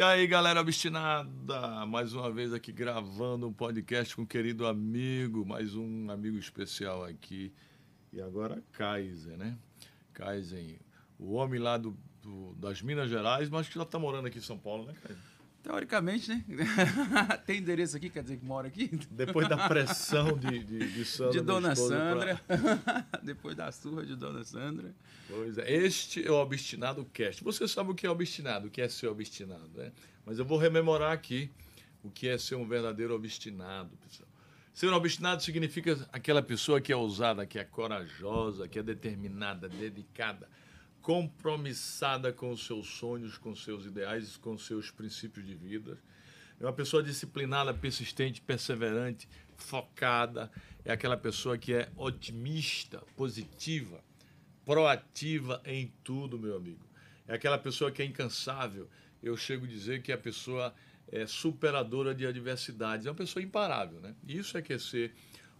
E aí, galera obstinada, mais uma vez aqui gravando um podcast com um querido amigo, mais um amigo especial aqui. E agora Kaiser, né? Kaiser, o homem lá do, do, das Minas Gerais, mas que já está morando aqui em São Paulo, né, Kaiser? Teoricamente, né? Tem endereço aqui, quer dizer que mora aqui? Depois da pressão de, de, de Sandra. De Dona Sandra. Pra... Depois da surra de Dona Sandra. Pois é. Este é o Obstinado Cast. Você sabe o que é obstinado, o que é ser obstinado, né? Mas eu vou rememorar aqui o que é ser um verdadeiro obstinado, pessoal. Ser um obstinado significa aquela pessoa que é ousada, que é corajosa, que é determinada, dedicada, compromissada com os seus sonhos, com seus ideais, com seus princípios de vida. É uma pessoa disciplinada, persistente, perseverante, focada. É aquela pessoa que é otimista, positiva, proativa em tudo, meu amigo. É aquela pessoa que é incansável. Eu chego a dizer que a pessoa é superadora de adversidades. É uma pessoa imparável, né? Isso é que é ser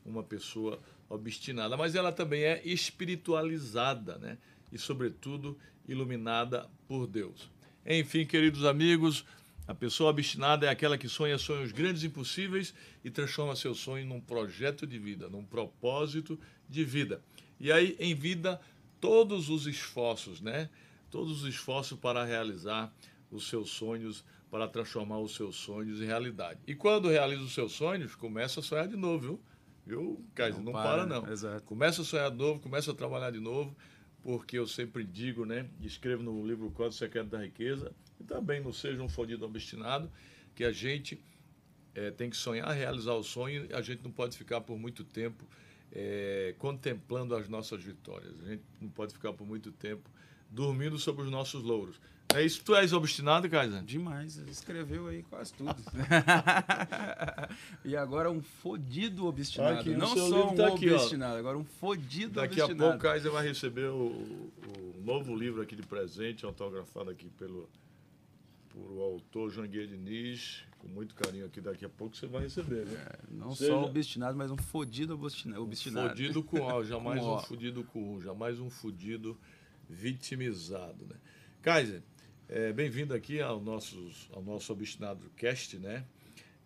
uma pessoa obstinada. Mas ela também é espiritualizada, né? E, sobretudo, iluminada por Deus. Enfim, queridos amigos, a pessoa obstinada é aquela que sonha sonhos grandes e impossíveis e transforma seu sonho num projeto de vida, num propósito de vida. E aí, em vida, todos os esforços, né? Todos os esforços para realizar os seus sonhos, para transformar os seus sonhos em realidade. E quando realiza os seus sonhos, começa a sonhar de novo, viu? Viu, Kaiser? Não, não para, para, não. Exato. Começa a sonhar de novo, começa a trabalhar de novo, porque eu sempre digo, né, escrevo no livro Código Secreto da Riqueza, e também não seja um fodido obstinado, que a gente é, tem que sonhar, realizar o sonho, e a gente não pode ficar por muito tempo é, contemplando as nossas vitórias. A gente não pode ficar por muito tempo dormindo sobre os nossos louros. É isso, tu és obstinado, Kaiser? Demais, escreveu aí quase tudo. e agora um fodido obstinado. Aqui, Não só um tá aqui, obstinado, ó. agora um fodido Daqui obstinado. Daqui a pouco o Kaiser vai receber o, o, novo livro aqui de presente, autografado aqui pelo por o autor Janguier Diniz, com muito carinho aqui, daqui a pouco você vai receber, né? É, não Seja, só obstinado, mas um fodido obstinado. Um fodido com O, jamais com um fodido com U, jamais um fodido vitimizado, né? Kaiser, é, Bem-vindo aqui ao, nossos, ao nosso Obstinado Cast, né?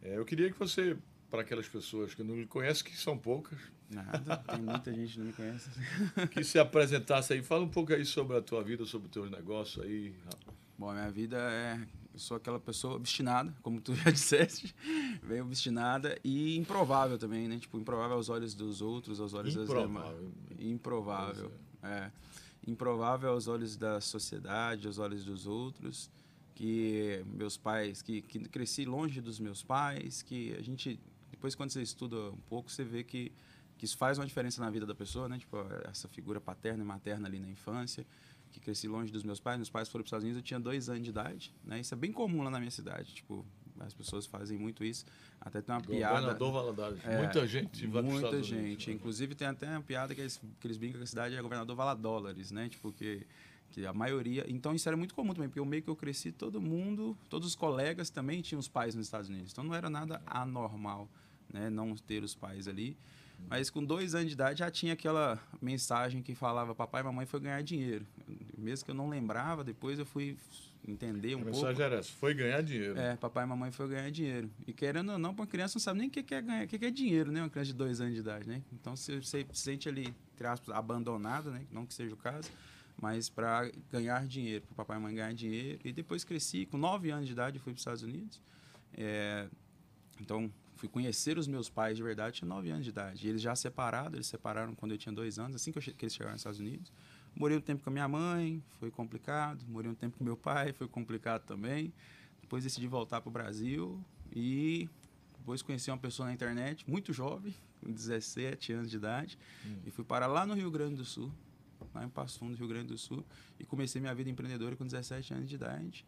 É, eu queria que você, para aquelas pessoas que não me conhecem, que são poucas. Nada, tem muita gente que não me conhece. que se apresentasse aí. Fala um pouco aí sobre a tua vida, sobre os teus negócios aí. Bom, a minha vida é... Eu sou aquela pessoa obstinada, como tu já disseste. Bem obstinada e improvável também, né? Tipo, improvável aos olhos dos outros, aos olhos improvável. das demais. Improvável. É. improvável aos olhos da sociedade, aos olhos dos outros, que meus pais, que, que cresci longe dos meus pais, que a gente depois quando você estuda um pouco você vê que que isso faz uma diferença na vida da pessoa, né? Tipo essa figura paterna e materna ali na infância, que cresci longe dos meus pais, meus pais foram para os Estados Unidos, eu tinha dois anos de idade, né? Isso é bem comum lá na minha cidade, tipo as pessoas fazem muito isso. Até tem uma Governador piada. Valadares. É, muita gente vai Muita gente. Unidos? Inclusive tem até uma piada que eles, que eles brincam que a cidade é governador Valadólares, né? Tipo, que, que a maioria. Então isso era muito comum também, porque o meio que eu cresci, todo mundo, todos os colegas também tinham os pais nos Estados Unidos. Então não era nada anormal, né? Não ter os pais ali. Mas com dois anos de idade já tinha aquela mensagem que falava: Papai e mamãe foi ganhar dinheiro. Mesmo que eu não lembrava, depois eu fui entender um pouco. A mensagem era essa: foi ganhar dinheiro. É, papai e mamãe foi ganhar dinheiro. E querendo ou não, para uma criança não sabe nem o que é ganhar, o que é dinheiro, né? Uma criança de dois anos de idade, né? Então você se sente ali, entre aspas, abandonado, né? Não que seja o caso, mas para ganhar dinheiro, para papai e mamãe ganhar dinheiro. E depois cresci, com nove anos de idade, fui para os Estados Unidos. É, então fui conhecer os meus pais de verdade, tinha 9 anos de idade. E eles já separados, eles separaram quando eu tinha dois anos, assim que, eu, que eles chegaram nos Estados Unidos. Morei um tempo com a minha mãe, foi complicado. Morei um tempo com meu pai, foi complicado também. Depois decidi voltar para o Brasil e depois conheci uma pessoa na internet, muito jovem, com 17 anos de idade, hum. e fui parar lá no Rio Grande do Sul, lá em Passo Fundo, Rio Grande do Sul, e comecei minha vida empreendedora com 17 anos de idade.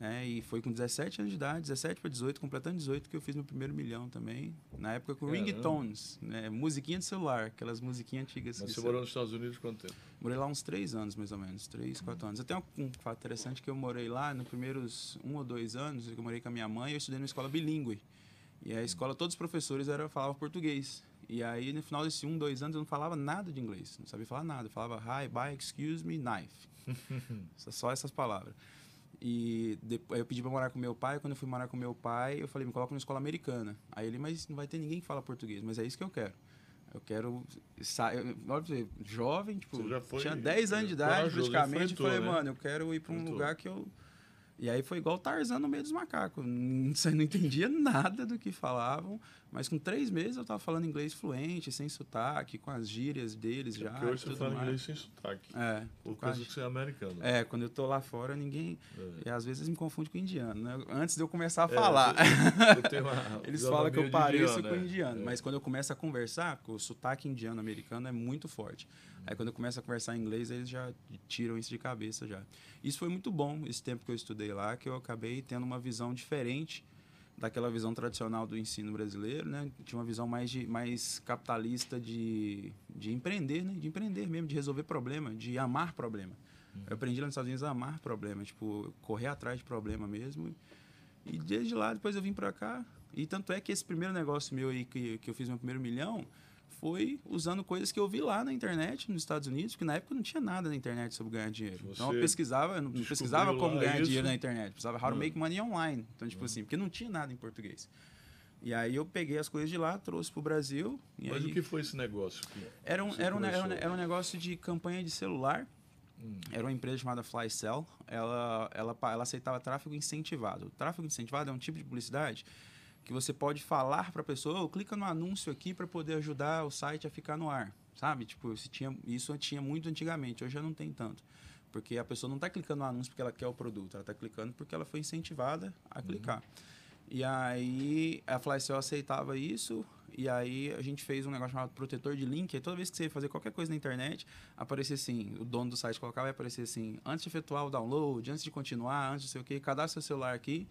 É, e foi com 17 anos de idade, 17 para 18, completando 18, que eu fiz meu primeiro milhão também. Na época com Caramba. ringtones, né? musiquinha de celular, aquelas musiquinhas antigas. Mas você morou nos Estados Unidos quanto tempo? Morei lá uns 3 anos, mais ou menos, 3, 4 anos. Até um, um fato interessante que eu morei lá, nos primeiros um ou dois anos, que eu morei com a minha mãe, eu estudei numa escola bilíngue. E a escola, todos os professores eram, falavam português. E aí, no final desses um, dois anos, eu não falava nada de inglês. Não sabia falar nada. Eu falava hi, bye, excuse me, knife. Só essas palavras. E depois eu pedi pra morar com meu pai. Quando eu fui morar com meu pai, eu falei, me coloca numa escola americana. Aí ele, mas não vai ter ninguém que fala português. Mas é isso que eu quero. Eu quero pra você, jovem, tipo, foi tinha 10 anos de idade, praticamente. enfrentou, falei, né? mano, eu quero ir pra um lugar que eu. E aí foi igual Tarzan no meio dos macacos. Não sei, não entendia nada do que falavam, mas com três meses eu tava falando inglês fluente, sem sotaque, com as gírias deles já. Porque hoje você fala mais. inglês sem sotaque. É, Por causa que você é americano. é, quando eu tô lá fora, ninguém. É. E às vezes me confunde com indiano, né? Antes de eu começar a É, falar. uma Eles falam que eu de pareço indiano, com é. indiano, É. mas quando eu começo a conversar, porque o sotaque indiano-americano é muito forte. Aí quando eu começo a conversar em inglês, eles já tiram isso de cabeça já. Isso foi muito bom, esse tempo que eu estudei lá, que eu acabei tendo uma visão diferente daquela visão tradicional do ensino brasileiro, né? Tinha uma visão mais, de, mais capitalista de, de empreender, né? De empreender mesmo, de resolver problema, de amar problema. Eu aprendi lá nos Estados Unidos a amar problema, tipo, correr atrás de problema mesmo. E desde lá, depois eu vim pra cá. E tanto é que esse primeiro negócio meu aí, que, que eu fiz meu primeiro milhão, foi usando coisas que eu vi lá na internet, nos Estados Unidos, porque na época não tinha nada na internet sobre ganhar dinheiro. então eu Você pesquisava, não pesquisava como ganhar isso? dinheiro na internet. Precisava how to make money online. Então, tipo assim, porque não tinha nada em português. E aí eu peguei as coisas de lá, trouxe pro Brasil. Mas aí o que foi esse negócio? Que... era, um, você era, um, era, um, era um negócio de campanha de celular. Hum. Era uma empresa chamada Flycell. Ela, ela, ela aceitava tráfego incentivado. O tráfego incentivado é um tipo de publicidade que você pode falar para a pessoa, "Ô, clica no anúncio aqui para poder ajudar o site a ficar no ar. Sabe? Tipo, se tinha, isso tinha muito antigamente, hoje já não tem tanto. Porque a pessoa não está clicando no anúncio porque ela quer o produto, ela está clicando porque ela foi incentivada a clicar. E aí a Flycell aceitava isso, e aí a gente fez um negócio chamado protetor de link. Aí toda vez que você ia fazer qualquer coisa na internet, aparecia assim, o dono do site colocava e aparecia assim, antes de efetuar o download, antes de continuar, antes de sei o quê, cadastra seu celular aqui,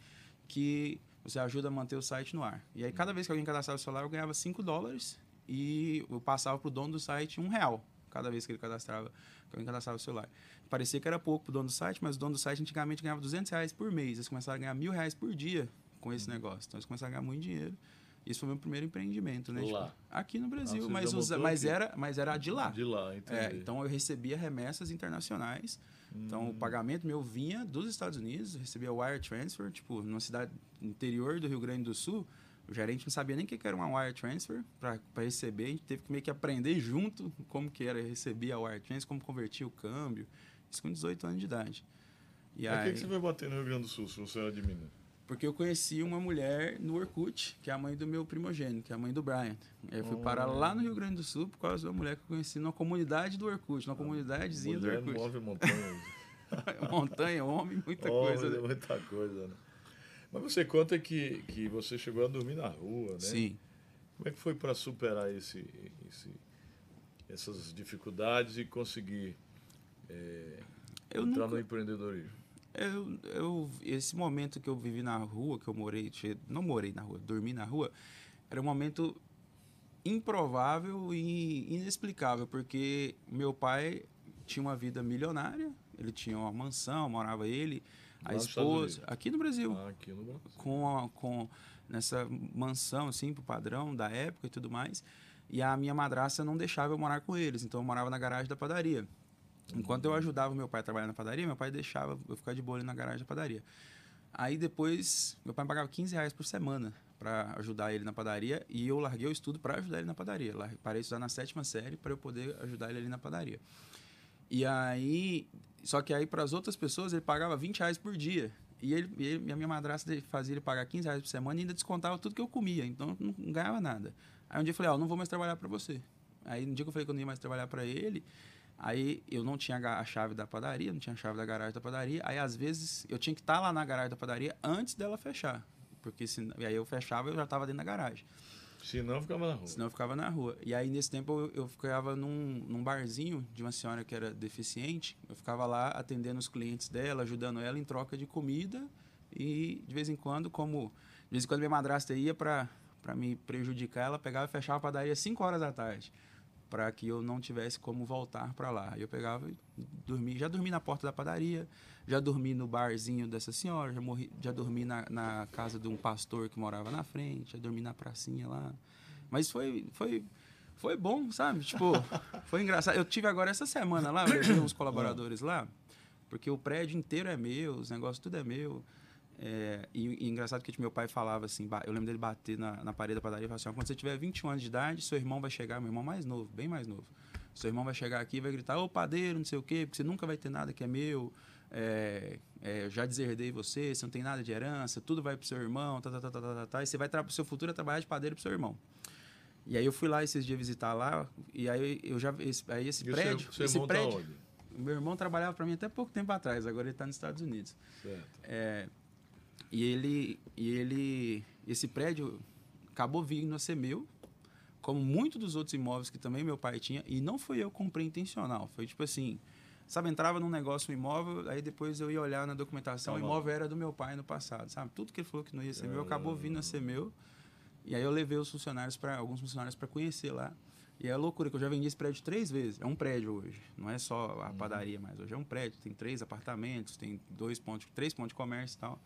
que você ajuda a manter o site no ar. E aí cada vez que alguém cadastrava o celular, eu ganhava 5 dólares e eu passava pro dono do site um real. Cada vez que ele cadastrava, que alguém cadastrava o celular. Parecia que era pouco pro dono do site, mas o dono do site antigamente ganhava 200 reais por mês. Eles começaram a ganhar mil reais por dia com esse negócio. Então eles começaram a ganhar muito dinheiro. Isso foi meu primeiro empreendimento, né? Lá. Tipo, aqui no Ah, Brasil, você mas, mas, aqui? era, mas era de lá. De lá, entendi. É, então eu recebia remessas internacionais. Então Hum. o pagamento meu vinha dos Estados Unidos, recebia wire transfer, tipo, numa cidade interior do Rio Grande do Sul. O gerente não sabia nem o que era uma wire transfer para receber. A gente teve que meio que aprender junto como que era receber a wire transfer, como convertir o câmbio. Isso com 18 anos de idade. E Mas aí, que, que você foi bater no Rio Grande do Sul, se você era de Minas? Porque eu conheci uma mulher no Orkut, que é a mãe do meu primogênito, que é a mãe do Brian. Eu fui parar Oh. lá no Rio Grande do Sul por causa de uma mulher que eu conheci numa comunidade do Orkut, numa comunidadezinha do Mulher Orkut. move montanhas. Montanha, homem, muita Oh, coisa. né? Muita coisa, né? Mas você conta que, que você chegou a dormir na rua, né? Sim. Como é que foi para superar esse, esse- essas dificuldades e conseguir é, entrar nunca, no empreendedorismo? Eu, eu, esse momento que eu vivi na rua, que eu morei, não morei na rua, dormi na rua, era um momento improvável e inexplicável, porque meu pai tinha uma vida milionária, ele tinha uma mansão, morava ele, a nos esposa, aqui no Brasil, Ah, aqui no Brasil. com, a- com nessa mansão, assim, pro padrão da época e tudo mais. E a minha madrasta não deixava eu morar com eles, então eu morava na garagem da padaria. Enquanto eu ajudava meu pai a trabalhar na padaria, meu pai deixava eu ficar de boa ali na garagem da padaria. Aí depois, meu pai me pagava 15 reais por semana para ajudar ele na padaria e eu larguei o estudo para ajudar ele na padaria. Parei de estudar na sétima série para eu poder ajudar ele ali na padaria. E aí, só que aí para as outras pessoas ele pagava 20 reais por dia. E, ele, e ele- a minha madrasta fazia ele pagar 15 reais por semana e ainda descontava tudo que eu comia. Então eu não ganhava nada. Aí um dia eu falei, ó, não vou mais trabalhar para você. Aí no dia que eu falei que eu não ia mais trabalhar para ele, aí eu não tinha a chave da padaria, não tinha a chave da garagem da padaria. Aí às vezes eu tinha que estar lá na garagem da padaria antes dela fechar. Porque se, e aí eu fechava e eu já estava dentro da garagem. Se não, ficava na rua. Senão eu ficava na rua. E aí, nesse tempo, eu, eu ficava num, num barzinho de uma senhora que era deficiente. Eu ficava lá atendendo os clientes dela, ajudando ela em troca de comida. E, de vez em quando, como... De vez em quando, minha madrasta ia para me prejudicar, ela pegava e fechava a padaria às 5 horas da tarde. Para que eu não tivesse como voltar para lá. Eu pegava e dormia. Já dormi na porta da padaria, já dormi no barzinho dessa senhora, já, morri, já dormi na, na casa de um pastor que morava na frente, já dormi na pracinha lá. Mas foi, foi, foi bom, sabe? Tipo, foi engraçado. Eu tive agora essa semana lá, eu uns colaboradores lá. Porque o prédio inteiro é meu, os negócios tudo é meu. É, e, e, engraçado que tipo, meu pai falava assim, eu lembro dele bater na, na parede da padaria e falar assim, quando você tiver 21 anos de idade, seu irmão vai chegar, meu irmão mais novo, bem mais novo. Seu irmão vai chegar aqui e vai gritar, ô padeiro, não sei o quê, porque você nunca vai ter nada que é meu, é, é, já deserdei você, você não tem nada de herança, tudo vai pro seu irmão, tá, tá, tá, tá, tá, tá, e você vai para o seu futuro é trabalhar de padeiro pro seu irmão. E aí eu fui lá esses dias visitar lá, e aí eu já esse, aí esse E prédio, seu, seu esse irmão tá prédio, onde? meu irmão trabalhava para mim até pouco tempo atrás, agora ele está nos Estados Unidos. Certo. É, e ele, e ele, esse prédio acabou vindo a ser meu, como muitos dos outros imóveis que também meu pai tinha, e não foi eu que comprei intencional, foi tipo assim, sabe, entrava num negócio um imóvel, aí depois eu ia olhar na documentação, o imóvel era do meu pai no passado, sabe? Tudo que ele falou que não ia ser meu acabou vindo a ser meu. E aí eu levei os funcionários para alguns funcionários para conhecer lá. E é loucura que eu já vendi esse prédio três vezes. É um prédio hoje, não é só a padaria mais. Hoje é um prédio, tem três apartamentos, tem dois pontos, três pontos de comércio e tal.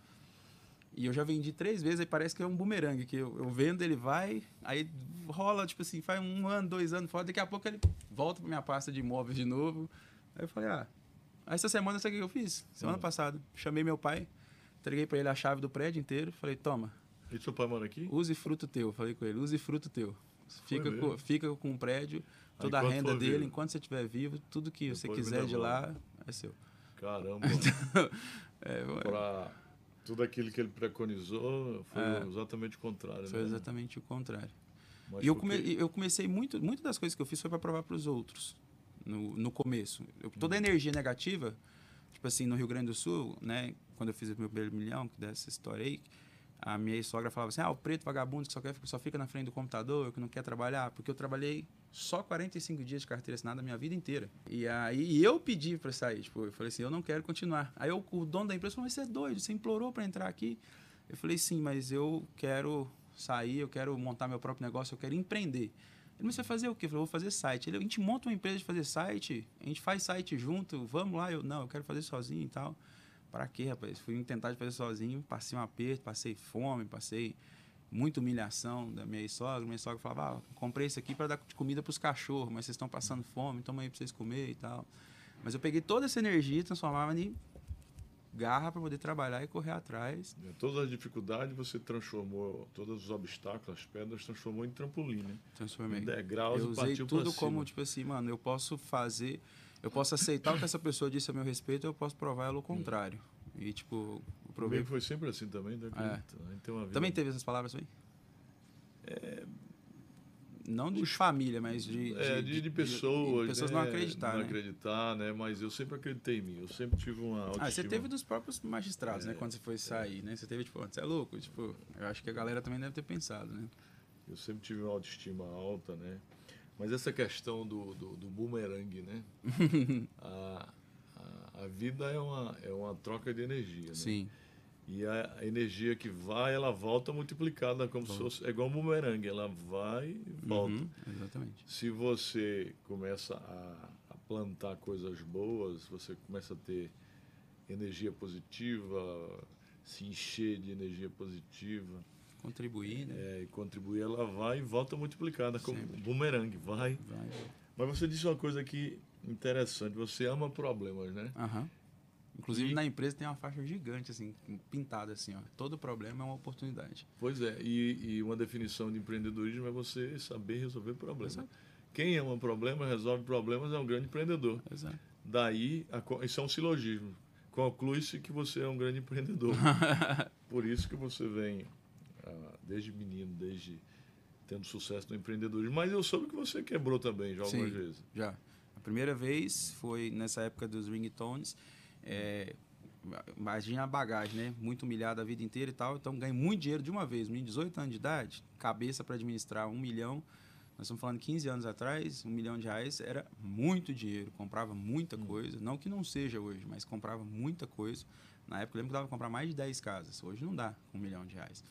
E eu já vendi três vezes, aí parece que é um bumerangue, que eu, eu vendo, ele vai, aí rola, tipo assim, faz um ano, dois anos fora, daqui a pouco ele volta pra minha pasta de imóveis de novo. Aí eu falei, ah, essa semana sabe o que eu fiz? Semana Hum. passada, chamei meu pai, entreguei pra ele a chave do prédio inteiro, falei, toma, E seu pai mora aqui? use fruto teu, falei com ele, use fruto teu. Fica com, fica com o prédio, toda a renda dele, vivo. enquanto você estiver vivo, tudo que você Depois me quiser de lá é seu. Caramba. É, para tudo aquilo que ele preconizou foi É. exatamente o contrário. foi né? exatamente o contrário. Mas E eu, come, eu comecei muito, muitas das coisas que eu fiz foi para provar para os outros no, no começo. Eu- toda a Uhum. energia negativa, tipo assim, no Rio Grande do Sul, né, quando eu fiz o meu primeiro milhão, que dessa história aí, a minha sogra falava assim: "Ah, o preto vagabundo que só quer só fica na frente do computador, que não quer trabalhar", porque eu trabalhei só 45 dias de carteira assinada a minha vida inteira. E aí eu pedi para sair, tipo, eu falei assim: "Eu não quero continuar". Aí eu- o dono da empresa falou: "Mas você é doido, você implorou para entrar aqui". Eu falei: "Sim, mas eu quero sair, eu quero montar meu próprio negócio, eu quero empreender". Ele, mas você vai fazer o quê? Eu falei, vou fazer site. Ele, a gente monta uma empresa de fazer site, a gente faz site junto, vamos lá. Eu, não, eu quero fazer sozinho e tal. Para quê, rapaz? Fui tentar fazer sozinho, passei um aperto, passei fome, passei muita humilhação da minha sogra. Minha sogra falava, ah, comprei isso aqui para dar comida para os cachorros, mas vocês estão passando fome, toma aí para vocês comer e tal. Mas eu peguei toda essa energia e transformava em garra para poder trabalhar e correr atrás. Todas as dificuldades você transformou, todos os obstáculos, as pedras, transformou em trampolim, né? Transformei. Em degraus Eu e usei partiu tudo como, tipo assim, mano, eu posso fazer, eu posso aceitar o que essa pessoa disse a meu respeito, eu posso provar ela o contrário. E, tipo, provei. Comigo foi sempre assim também, né? É. Vida- Também teve essas palavras aí? Não de família, mas de. É, de, de pessoas. de pessoas né? não acreditar, Não né? acreditar, né? Mas eu sempre acreditei em mim. Eu sempre tive uma autoestima. Ah, você teve dos próprios magistrados, né? É, Quando você foi sair, né? Você teve, tipo, você é louco? Tipo, eu acho que a galera também deve ter pensado, né? Eu sempre tive uma autoestima alta, né? Mas essa questão do, do, do boomerang, né? a, a, a vida é uma, é uma troca de energia, né? Sim. E a a energia que vai, ela volta multiplicada, como se fosse. É igual um bumerangue, ela vai e volta. Uhum, exatamente. Se você começa a, a plantar coisas boas, você começa a ter energia positiva, se encher de energia positiva Contribuir, né? é, e contribuir, ela vai e volta multiplicada, como Sempre. bumerangue, vai. Vai. Mas você disse uma coisa aqui interessante, você ama problemas, né? Aham. Inclusive E- na empresa tem uma faixa gigante, assim, pintada assim, ó. Todo problema é uma oportunidade. Pois é, e, e uma definição de empreendedorismo é você saber resolver problemas. Exato. Quem ama problemas, resolve problemas, é um grande empreendedor. Exato. Daí, a isso é um silogismo. Conclui-se que você é um grande empreendedor. Por isso que você vem, desde menino, desde tendo sucesso no empreendedorismo. Mas eu soube que você quebrou também já algumas Sim. vezes. Já. A primeira vez foi nessa época dos ringtones. É, imagina a bagagem, né? Muito humilhado a vida inteira e tal. Então ganhei muito dinheiro de uma vez. Menino, 18 anos de idade, cabeça para administrar um milhão. Nós estamos falando 15 anos atrás, um milhão de reais era muito dinheiro. Comprava muita coisa. Não que não seja hoje, mas comprava muita coisa. Na época eu lembro que dava pra comprar mais de 10 casas. Hoje não dá com um milhão de reais.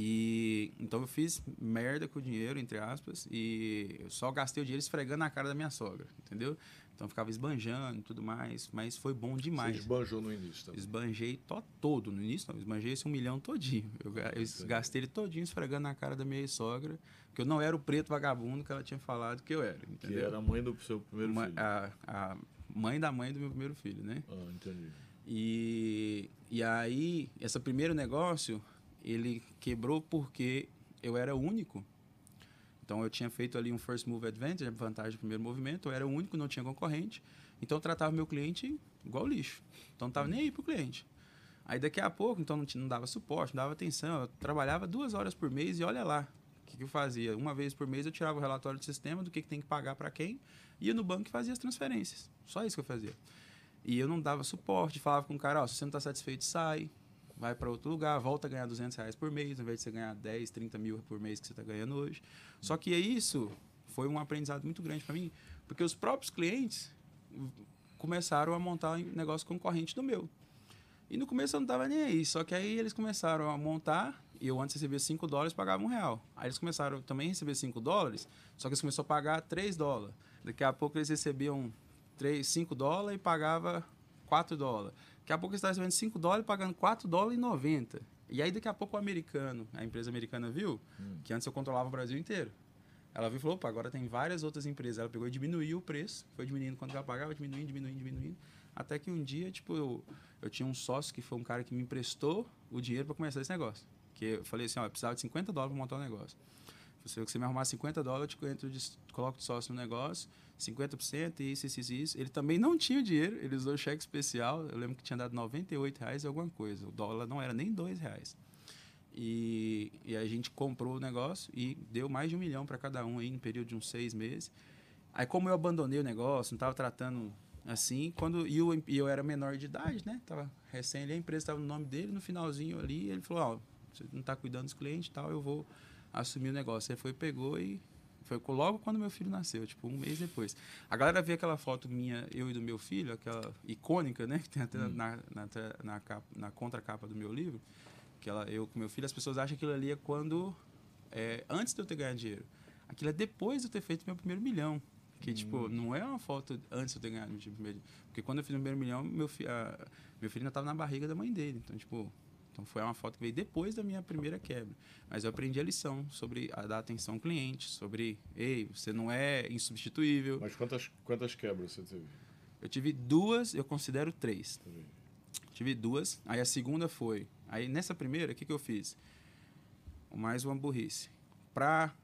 E então eu fiz merda com o dinheiro, entre aspas, e eu só gastei o dinheiro esfregando na cara da minha sogra, entendeu? Então eu ficava esbanjando e tudo mais, mas foi bom Você demais. esbanjou no início também. Esbanjei to, todo no início, não, esbanjei esse um milhão todinho. Eu, eu gastei ele todinho esfregando na cara da minha sogra, que eu não era o preto vagabundo que ela tinha falado que eu era, Que entendeu? era a mãe do seu primeiro Uma- filho. a, a mãe da mãe do meu primeiro filho, né? Ah, entendi. E, e aí, esse primeiro negócio, ele quebrou porque eu era único. Então, eu tinha feito ali um first move advantage, vantagem do primeiro movimento, eu era o único, não tinha concorrente. Então, eu tratava meu cliente igual lixo. Então, não estava nem aí pro cliente. Aí, daqui a pouco, então, não, não dava suporte, não dava atenção. Eu trabalhava duas horas por mês e olha lá o que, que eu fazia. Uma vez por mês, eu tirava o relatório do sistema do que, que tem que pagar para quem, ia no banco e fazia as transferências. Só isso que eu fazia. E eu não dava suporte, falava com o cara, ó, se você não está satisfeito, sai, vai para outro lugar, volta a ganhar 200 reais por mês, ao invés de você ganhar 10, 30 mil por mês que você está ganhando hoje. Só que isso foi um aprendizado muito grande para mim, porque os próprios clientes começaram a montar um negócio concorrente do meu. E no começo eu não estava nem aí, só que aí eles começaram a montar, e eu antes recebia 5 dólares, pagava um real. Aí eles começaram também a receber 5 dólares, só que eles começaram a pagar 3 dólares. Daqui a pouco eles recebiam 3, 5 dólares e pagava 4 dólares. Daqui a pouco eles estavam recebendo 5 dólares e pagando 4 dólares e 90. E aí daqui a pouco o americano, a empresa americana viu, hum. que antes eu controlava o Brasil inteiro. Ela viu e falou, opa, agora tem várias outras empresas. Ela pegou e diminuiu o preço, foi diminuindo quanto ela pagava, diminuindo, diminuindo, diminuindo. Até que um dia, tipo, eu, eu tinha um sócio que foi um cara que me emprestou o dinheiro para começar esse negócio. Que eu falei assim, ó, eu precisava de 50 dólares para montar um negócio. Se você me arrumar 50 dólares, eu entro de, coloco de sócio no negócio, 50% e isso, isso, isso, isso. Ele também não tinha dinheiro, ele usou cheque especial. Eu lembro que tinha dado 98 reais alguma coisa. O dólar não era nem 2 reais. E, e a gente comprou o negócio e deu mais de um milhão para cada um aí no período de uns seis meses. Aí como eu abandonei o negócio, não estava tratando assim, quando e eu, e eu era menor de idade, né? Tava recém ali, a empresa estava no nome dele, no finalzinho ali, ele falou, ó, oh, você não está cuidando dos clientes, tal, eu vou assumir o negócio. Aí foi, pegou e foi logo quando meu filho nasceu, tipo, um mês depois. A galera vê aquela foto minha, eu e do meu filho, aquela icônica, né? Que tem até hum. na, na, na, capa, na contracapa do meu livro, que ela, eu com meu filho, as pessoas acham que aquilo ali é quando... É, antes de eu ter ganhado dinheiro. Aquilo é depois de eu ter feito meu primeiro milhão. Que, tipo, hum. tipo, não é uma foto antes de eu ter ganhado meu primeiro Porque quando eu fiz o primeiro milhão, meu, fi, a, meu filho ainda estava na barriga da mãe dele. Então, tipo, então foi uma foto que veio depois da minha primeira quebra. Mas eu aprendi a lição sobre a dar atenção ao cliente, sobre, ei, você não é insubstituível. Mas quantas, quantas quebras você teve? Eu tive duas, eu considero três. Tive duas. Aí a segunda foi. Aí nessa primeira, o que, que eu fiz? Mais uma burrice. Para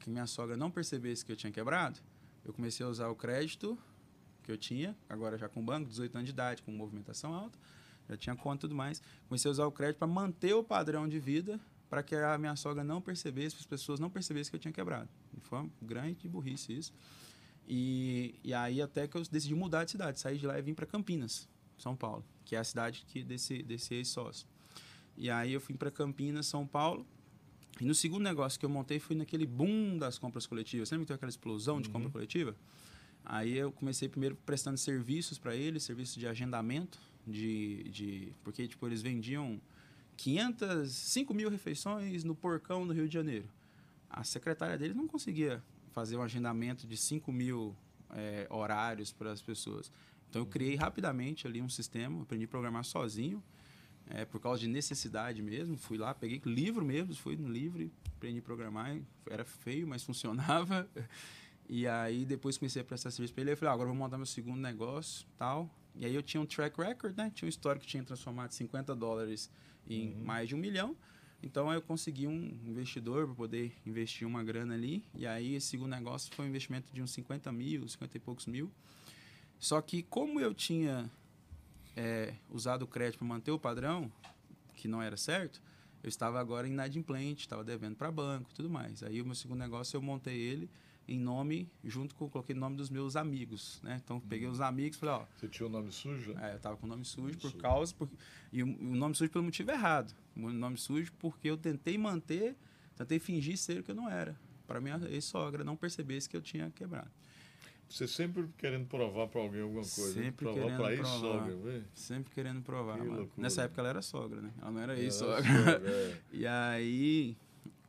que minha sogra não percebesse que eu tinha quebrado, eu comecei a usar o crédito que eu tinha, agora já com banco, 18 anos de idade, com movimentação alta já tinha conta e tudo mais. Comecei a usar o crédito para manter o padrão de vida, para que a minha sogra não percebesse, para as pessoas não percebessem que eu tinha quebrado. Foi uma grande burrice isso. E, e aí até que eu decidi mudar de cidade, sair de lá e vim para Campinas, São Paulo, que é a cidade que desse, desse ex-sócio. E aí eu fui para Campinas, São Paulo, e no segundo negócio que eu montei foi naquele boom das compras coletivas. Lembra que teve aquela explosão uhum. de compra coletiva? Aí eu comecei primeiro prestando serviços para eles, serviços de agendamento, de, de porque tipo eles vendiam 500, 5 mil refeições no porcão no Rio de Janeiro. A secretária deles não conseguia fazer um agendamento de 5 mil é, horários para as pessoas. Então eu criei rapidamente ali um sistema, aprendi a programar sozinho, é, por causa de necessidade mesmo. Fui lá, peguei livro mesmo, fui no livro, aprendi a programar. Era feio, mas funcionava. E aí depois comecei a prestar serviço para ele. Eu falei, ah, agora vou montar meu segundo negócio, tal. E aí eu tinha um track record, né? Tinha um histórico que tinha transformado 50 dólares em uhum. mais de um milhão. Então aí eu consegui um investidor para poder investir uma grana ali. E aí esse segundo negócio foi um investimento de uns 50 mil, 50 e poucos mil. Só que como eu tinha é, usado o crédito para manter o padrão, que não era certo, eu estava agora inadimplente, estava devendo para banco e tudo mais. Aí o meu segundo negócio eu montei ele em nome, junto com, coloquei o nome dos meus amigos, né? Então, peguei os amigos e falei, ó... Você tinha o nome sujo? É, eu tava com o nome sujo nome por sujo. causa... Por, e o, o, nome sujo pelo motivo errado. O nome sujo porque eu tentei manter, tentei fingir ser o que eu não era. Para minha ex-sogra não percebesse que eu tinha quebrado. Você sempre querendo provar para alguém alguma coisa. Sempre provar querendo pra ex-sogra. Sempre querendo provar. Nessa época ela era sogra, né? Ela não era ex-sogra. É. e aí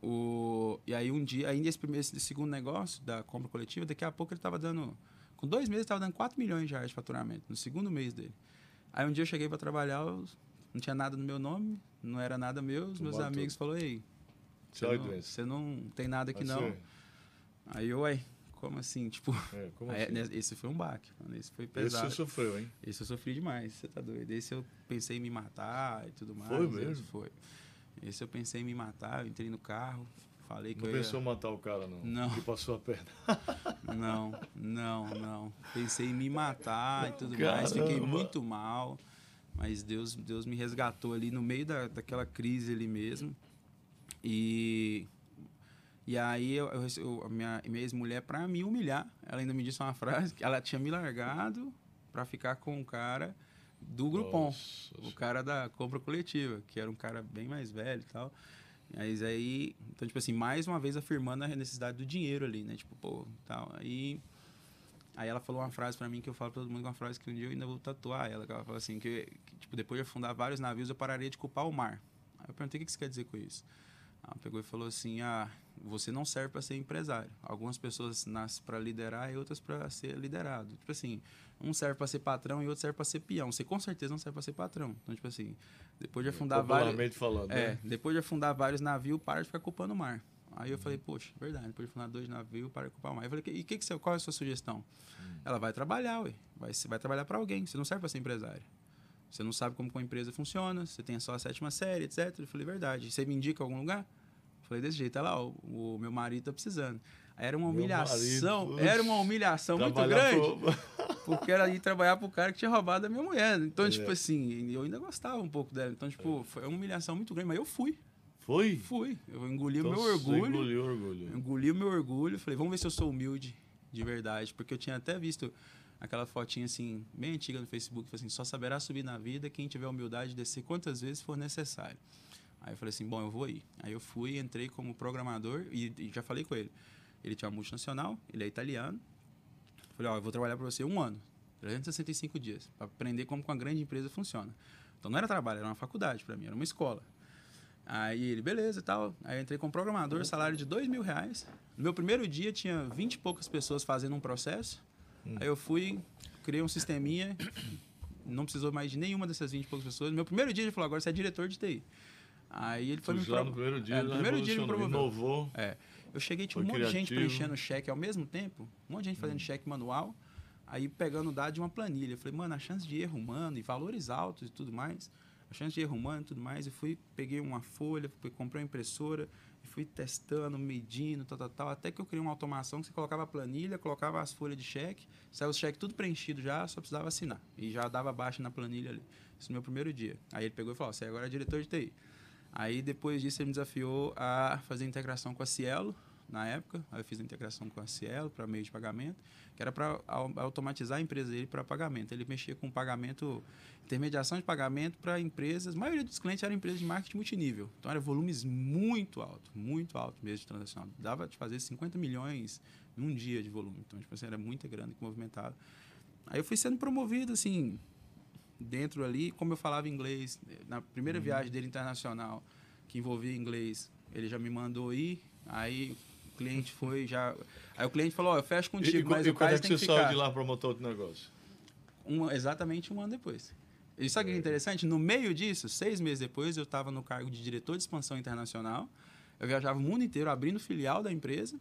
o, e aí um dia, aí nesse primeiro, esse segundo negócio da compra coletiva, daqui a pouco ele estava dando, com dois meses estava dando 4 milhões de reais de faturamento, no segundo mês dele. Aí um dia eu cheguei para trabalhar, não tinha nada no meu nome, não era nada meu, os meus amigos falaram, ei, você não, você não tem nada aqui não. Aí eu, ué, como assim? Tipo, É, como aí, assim? né, esse foi um baque, mano. Esse foi Esse pesado. você sofreu, hein? Esse eu sofri demais, você tá doido. Esse eu pensei em me matar e tudo mais. Foi esse mesmo? Foi. Esse eu pensei em me matar, eu entrei no carro, falei que Não eu ia... pensou em matar o cara, não? Não. Que passou a perna. Não, não, não. Pensei em me matar e tudo mais. Fiquei Caramba. muito mal. Mas Deus, Deus me resgatou ali no meio da, daquela crise ali mesmo. E, e aí eu, eu, minha, minha ex-mulher, pra me humilhar, ela ainda me disse uma frase que ela tinha me largado pra ficar com um cara do Groupon. Nossa O cara da compra coletiva, que era um cara bem mais velho e tal. Mas aí, então, tipo assim, mais uma vez afirmando a necessidade do dinheiro ali, né? Tipo, pô, tal. Aí, aí ela falou uma frase pra mim que eu falo pra todo mundo, uma frase que um dia eu ainda vou tatuar ela. Que ela falou assim, que, que, tipo, depois de afundar vários navios, eu pararia de culpar o mar. Aí eu perguntei, o que você quer dizer com isso? Ela pegou e falou assim, ah, você não serve para ser empresário. Algumas pessoas nascem para liderar e outras para ser liderado. Tipo assim, um serve para ser patrão e outro serve para ser peão. Você com certeza não serve para ser patrão. Então, tipo assim, depois de afundar vários... Falando, É, né? depois de afundar vários navios, para de ficar culpando o mar. Aí eu falei, poxa, verdade, depois de afundar dois navios, para de culpar o mar. Eu falei, e que que você, qual é a sua sugestão? Ela vai trabalhar, ué. Vai, você vai trabalhar para alguém. Você não serve para ser empresário. Você não sabe como uma empresa funciona, você tem só a sétima série, etc. Eu falei, verdade. Você me indica algum lugar? Falei, desse jeito, olha lá, o, o meu marido tá precisando. Era uma Meu humilhação, marido, era uma humilhação muito grande, pro- porque era ir trabalhar pro cara que tinha roubado a minha mulher. Então, É. tipo assim, eu ainda gostava um pouco dela. Então, tipo, foi uma humilhação muito grande, mas eu fui. Foi? Fui. Eu engoli Então o meu você orgulho. Engoliu o orgulho. Engoli o meu orgulho. Falei, vamos ver se eu sou humilde de verdade. Porque eu tinha até visto aquela fotinha assim, bem antiga no Facebook, assim, só saberá subir na vida quem tiver humildade de descer quantas vezes for necessário. Aí eu falei assim, bom, eu vou ir. Aí eu fui, entrei como programador e, e já falei com ele. Ele tinha uma multinacional, ele é italiano. Falei, ó, eu vou trabalhar para você um ano, 365 dias, para aprender como uma grande empresa funciona. Então não era trabalho, era uma faculdade para mim, era uma escola. Aí ele, beleza e tal. Aí eu entrei como programador, salário de dois mil reais. No meu primeiro dia tinha 20 e poucas pessoas fazendo um processo. Aí eu fui, criei um sisteminha, não precisou mais de nenhuma dessas 20 e poucas pessoas. No meu primeiro dia ele falou, agora você é diretor de TI. Aí ele foi Tu me já pro- no primeiro dia, É, no primeiro dia ele me promoveu. inovou. É. Eu cheguei, tinha um monte de gente criativo. preenchendo cheque ao mesmo tempo, um monte de gente fazendo cheque manual, aí pegando dados de uma planilha. Eu falei, mano, a chance de erro humano e valores altos e tudo mais, a chance de erro humano e tudo mais, eu fui, peguei uma folha, fui, comprei uma impressora, e fui testando, medindo, tal, tal, tal, até que eu criei uma automação que você colocava a planilha, colocava as folhas de cheque, saiu o cheque tudo preenchido já, só precisava assinar. E já dava baixa na planilha ali. Isso no meu primeiro dia. Aí ele pegou e falou, você agora é diretor de TI. Aí depois disso ele me desafiou a fazer integração com a Cielo, na época. Aí eu fiz a integração com a Cielo para meio de pagamento, que era para automatizar a empresa dele para pagamento. Ele mexia com pagamento, intermediação de pagamento para empresas. A maioria dos clientes eram empresas de marketing multinível. Então eram volumes muito altos, muito altos mesmo de transação. Dava de fazer 50 milhões num dia de volume. Então, tipo assim, era muita grana que movimentava. Aí eu fui sendo promovido, assim, dentro ali, como eu falava inglês, na primeira viagem dele internacional, que envolvia inglês, ele já me mandou ir, aí o cliente foi já... Aí o cliente falou, ó, eu fecho contigo, e, mas e o cara é que tem você que saiu de lá para montar outro negócio? Exatamente um ano depois. E sabe o que é interessante? No meio disso, seis meses depois, eu estava no cargo de diretor de expansão internacional. Eu viajava o mundo inteiro abrindo filial da empresa.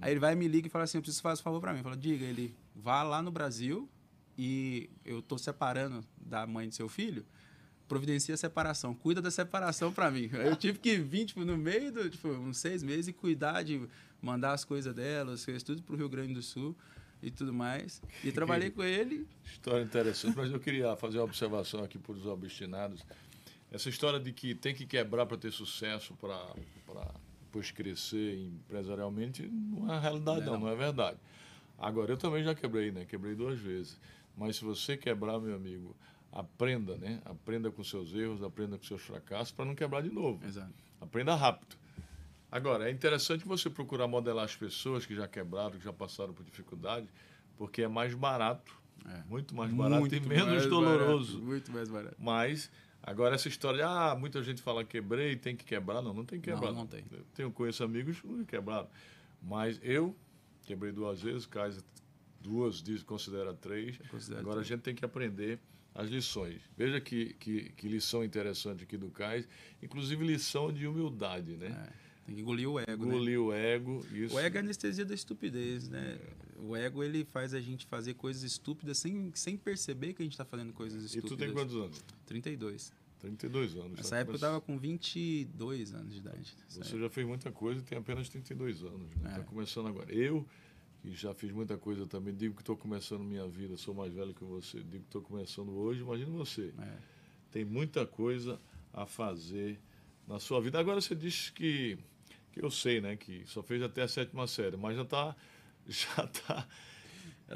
Aí ele vai me liga e fala assim: Eu preciso fazer um favor para mim. Fala, diga, ele vá lá no Brasil e eu estou separando da mãe do seu filho. Providencia a separação, cuida da separação para mim. Eu tive que vir tipo, no meio do, tipo, uns seis meses e cuidar de mandar as coisas dela, as coisas tudo para o Rio Grande do Sul e tudo mais. E trabalhei com ele História interessante, mas eu queria fazer uma observação aqui para os obstinados. Essa história de que tem que quebrar para ter sucesso, para depois crescer empresarialmente, não é realidade, não, Não. não é verdade. Agora, eu também já quebrei, né? Quebrei duas vezes. Mas se você quebrar, meu amigo, aprenda, né? Aprenda com seus erros, aprenda com seus fracassos, para não quebrar de novo. Exato. Aprenda rápido. Agora, é interessante você procurar modelar as pessoas que já quebraram, que já passaram por dificuldade, porque é mais barato, É. muito mais barato e Muito menos mais doloroso. barato, muito mais barato. Mas, agora essa história, de, ah, muita gente fala quebrei, tem que quebrar. Não, não tem que Não, quebrar. não tem. Eu tenho, conheço amigos que não quebraram. Mas eu quebrei duas vezes, Kaiser duas, diz, considera três. considero agora a três. gente tem que aprender as lições. Veja que, que, que lição interessante aqui do Cais, inclusive lição de humildade, né? É, Tem que engolir o ego, né? Engolir o ego. Isso. O ego é a anestesia da estupidez, né? O ego, ele faz a gente fazer coisas estúpidas sem, sem perceber que a gente tá fazendo coisas E estúpidas. tu tem quantos anos? 32. 32 anos. Nessa época eu começa- tava com 22 anos de idade. Você já fez muita coisa e tem apenas 32 anos. Está É. começando agora. Eu, que já fiz muita coisa também, digo que estou começando minha vida, sou mais velho que você, digo que estou começando hoje, imagina você. É. Tem muita coisa a fazer na sua vida. Agora você diz que, que eu sei, né, que só fez até a sétima série, mas já está. Já tá,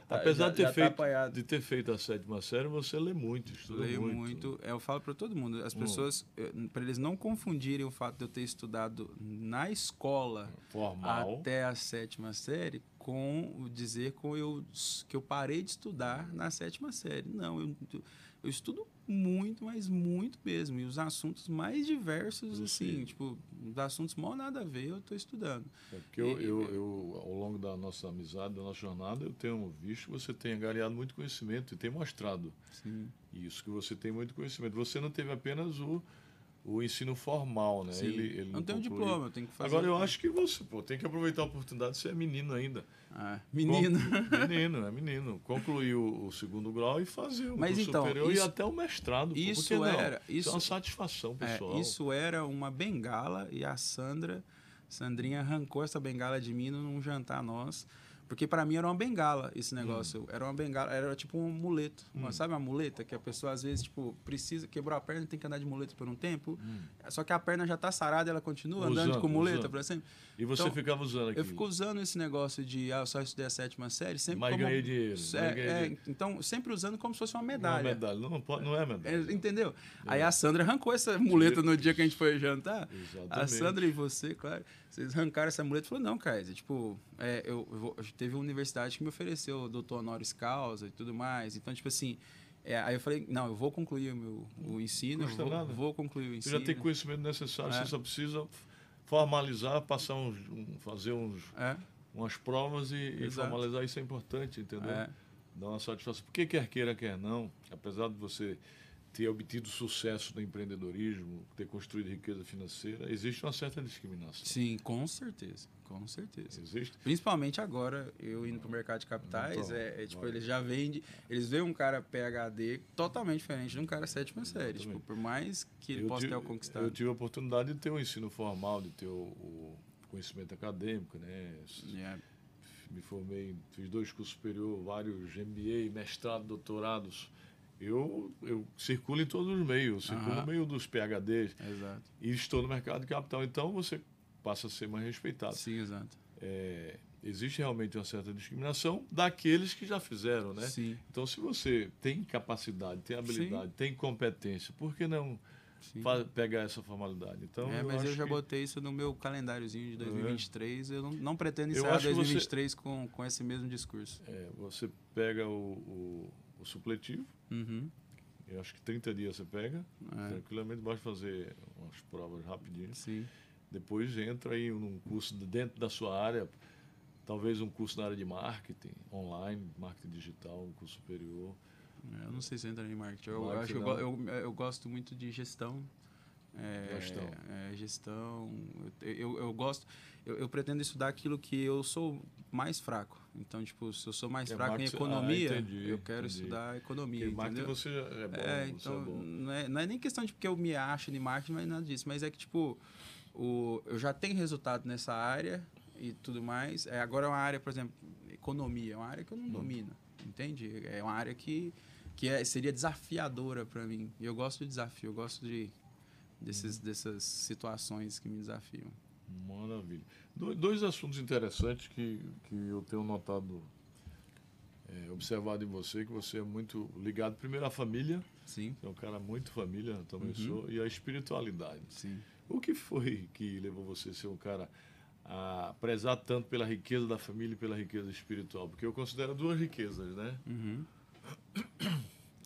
Tá- apesar já- de, ter tá feito, apanhado. de ter feito a sétima série, você lê muito, estuda Leio muito. muito. É, Eu falo para todo mundo. As Hum. pessoas, para eles não confundirem o fato de eu ter estudado na escola Formal. até a sétima série com dizer com eu, que eu parei de estudar na sétima série. Não, eu, eu estudo muito, mas muito mesmo. E os assuntos mais diversos, Eu assim, sei. tipo, os assuntos mal nada a ver, eu estou estudando. É porque eu, E- eu, eu, ao longo da nossa amizade, da nossa jornada, eu tenho visto que você tem angariado muito conhecimento e tem mostrado Sim. isso, que você tem muito conhecimento. Você não teve apenas o, o ensino formal, né? Sim. Ele, ele não tenho concluiu. diploma, eu tenho que fazer. Agora, eu acho que você pô, tem que aproveitar a oportunidade, você é menino ainda. Ah, menino. Com- menino, é menino. Concluir o, segundo grau e fazer o Mas então, superior e isso- até o mestrado. pô. Isso não? era- Isso é isso- uma satisfação É, pessoal. isso era uma bengala e a Sandra, Sandrinha arrancou essa bengala de mim num jantar nós. Porque para mim era uma bengala esse negócio. Era uma bengala, era tipo um amuleto. Uma- sabe uma muleta que a pessoa às vezes tipo precisa, quebrou a perna, tem que andar de muleta por um tempo. Só que a perna já tá sarada, ela continua andando Usando, com muleta usando. para sempre. E você Então, ficava usando aqui. Eu fico usando esse negócio de ah, eu só estudei a sétima série, sempre Mas como ganhei dinheiro, mas É, ganhei é, dinheiro. então sempre usando como se fosse uma Não é medalha. medalha. Não, pode, não é medalha. É, entendeu? Aí a Sandra arrancou essa muleta no dia que a gente foi jantar. A Exatamente. Sandra e você, claro, vocês arrancaram essa muleta e falou, não, cara, tipo, é, eu, eu vou- teve uma universidade que me ofereceu doutor honoris causa e tudo mais. Então, tipo assim, é, aí eu falei, não, eu vou concluir o meu o ensino, eu Custa vou, nada. vou concluir o Você ensino. já tem conhecimento necessário, É. você só precisa formalizar, passar uns, um- fazer uns, É, umas provas e, e formalizar isso é importante, entendeu? é, Dá uma satisfação. Porque quer queira, quer não, apesar de você ter obtido sucesso no empreendedorismo, ter construído riqueza financeira, existe uma certa discriminação. sim, com certeza, com certeza. Existe. Principalmente agora, eu indo pro mercado de capitais, Então, é, é, tipo, vai. eles já vendem, eles veem um cara PHD totalmente diferente de um cara sétima série. Tipo, por mais que ele Eu possa tive- ter o conquistado. Eu tive a oportunidade de ter o ensino formal, de ter o, o conhecimento acadêmico, né? É, me formei, fiz dois cursos superiores, vários MBA, mestrado, doutorados. Eu, eu circulo em todos os meios, circulo Aham. no meio dos PHDs exato. e estou no mercado de capital. Então você passa a ser mais respeitado. Sim, exato. É, existe realmente uma certa discriminação daqueles que já fizeram, né? Sim, Então, se você tem capacidade, tem habilidade, tem competência, por que não sim. pegar essa formalidade? Então, é, mas eu já que- botei isso no meu calendáriozinho de 2023. Eu não, não pretendo Eu encerrar acho que você- 2023 com, com esse mesmo discurso. é, você pega o, o, o supletivo, Uhum. eu acho que 30 dias você pega, É, tranquilamente, basta fazer umas provas rapidinho. sim. Depois entra aí num curso de- dentro da sua área, talvez um curso na área de marketing, online, marketing digital, um curso superior. É, Eu não sei se entra em marketing. Eu, Marketing acho que eu, eu, eu gosto muito de gestão. É, Gestão. é, gestão. Eu, eu, eu gosto. Eu, eu pretendo estudar aquilo que eu sou mais fraco. Então, tipo, se eu sou mais É, fraco em marketing- economia, ah, entendi, eu quero entendi. estudar economia. Porque marketing entendeu? você é bom, É, você então, é bom. não, é, não é nem questão de porque eu me acho de marketing, mas nada disso. Mas é que, tipo, o, eu já tenho resultado nessa área e tudo mais. É, agora é uma área, por exemplo, economia, é uma área que eu Hum. não domino, entende? É uma área que, que é, seria desafiadora para mim. E eu gosto de desafio, eu gosto de, desses, dessas situações que me desafiam. Maravilha. Do- Dois assuntos interessantes que, que eu tenho notado, é, observado em você, que você é muito ligado, primeiro à família, Sim, você é um cara muito família, também Uhum. sou, e à espiritualidade. sim. O que foi que levou você a ser um cara a prezar tanto pela riqueza da família e pela riqueza espiritual? Porque eu considero duas riquezas, né? Uhum.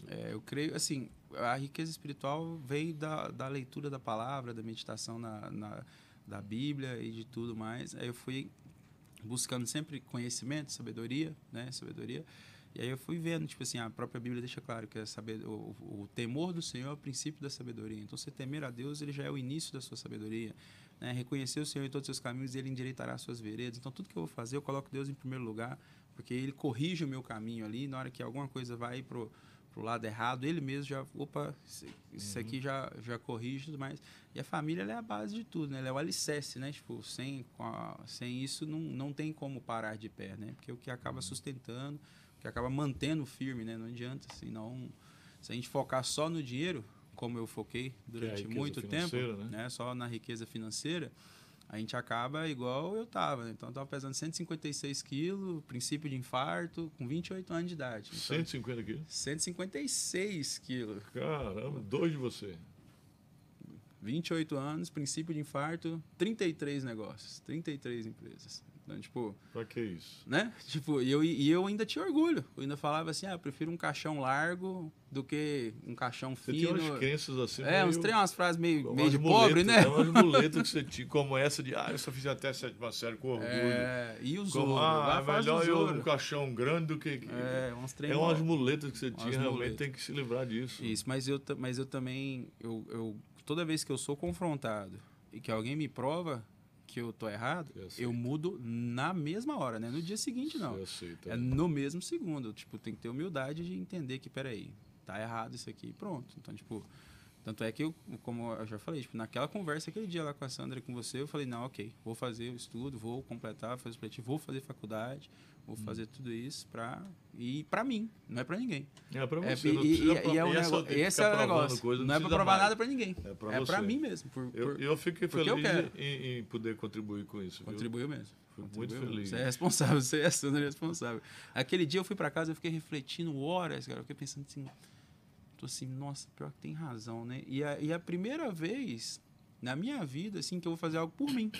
É, eu creio, assim, a riqueza espiritual vem da, da leitura da palavra, da meditação na, na, da Bíblia e de tudo mais. Aí eu fui buscando sempre conhecimento, sabedoria, né? Sabedoria. E aí eu fui vendo, tipo assim, a própria Bíblia deixa claro que é saber, o, o temor do Senhor é o princípio da sabedoria. Então, você temer a Deus, ele já é o início da sua sabedoria. Né? Reconhecer o Senhor em todos os seus caminhos ele endireitará as suas veredas. Então, tudo que eu vou fazer, eu coloco Deus em primeiro lugar, porque ele corrige o meu caminho ali. Na hora que alguma coisa vai pro pro lado errado, ele mesmo já, opa, isso uhum. aqui já, já corrige tudo mais. E a família é a base de tudo, né? Ela é o alicerce, né? Tipo, sem, sem isso não, não tem como parar de pé, né? Porque é o que acaba uhum. sustentando, o que acaba mantendo firme, né? Não adianta, assim, não... Se a gente focar só no dinheiro, como eu foquei durante é muito tempo, né? né? Só na riqueza financeira, a gente acaba igual eu estava. Né? Então, eu estava pesando 156 quilos, princípio de infarto, com 28 anos de idade. Então, 150 quilos? 156 quilos. Caramba, dois de você. 28 anos, princípio de infarto, 33 negócios, 33 empresas. Então, tipo. Pra que isso? Né? Tipo, e eu, e eu ainda tinha orgulho. Eu ainda falava assim: ah, eu prefiro um caixão largo do que um caixão você fino. Você tinha umas crenças assim. É, meio, uns três, umas frases meio, meio de pobre, né? Tem umas muletas que você tinha, como essa de, ah, eu só fiz até sétima série com orgulho. É, e os como, Ah, é melhor eu um caixão grande do que. É, uns três. É umas muletas que você tinha, realmente muletas. tem que se livrar disso. Isso, mas eu, mas eu também, eu, eu, toda vez que eu sou confrontado e que alguém me prova que eu tô errado, eu, eu, mudo na mesma hora, né? No dia seguinte, não. Eu sei, tá. É no mesmo segundo. Tipo, tem que ter humildade de entender que, peraí, tá errado isso aqui pronto. Então, tipo, tanto é que eu, como eu já falei, tipo, naquela conversa, aquele dia lá com a Sandra e com você, eu falei, não, ok, vou fazer o estudo, vou completar, fazer o supletivo, vou fazer faculdade, vou hum. fazer tudo isso para e para mim, não é para ninguém. É para é, você. É, e, e, e, é um negócio, esse é o negócio. Coisa, não, não é para provar mais. nada para ninguém. É para é mim mesmo. Por, eu, por, eu fiquei feliz eu em, em, poder contribuir com isso. Contribuiu mesmo. Fico muito feliz. Você é responsável, você é Sandra responsável. Aquele dia eu fui para casa, eu fiquei refletindo horas, cara, eu fiquei pensando assim, tô assim, nossa, pior que tem razão, né? E a, e a primeira vez na minha vida, assim, que eu vou fazer algo por mim.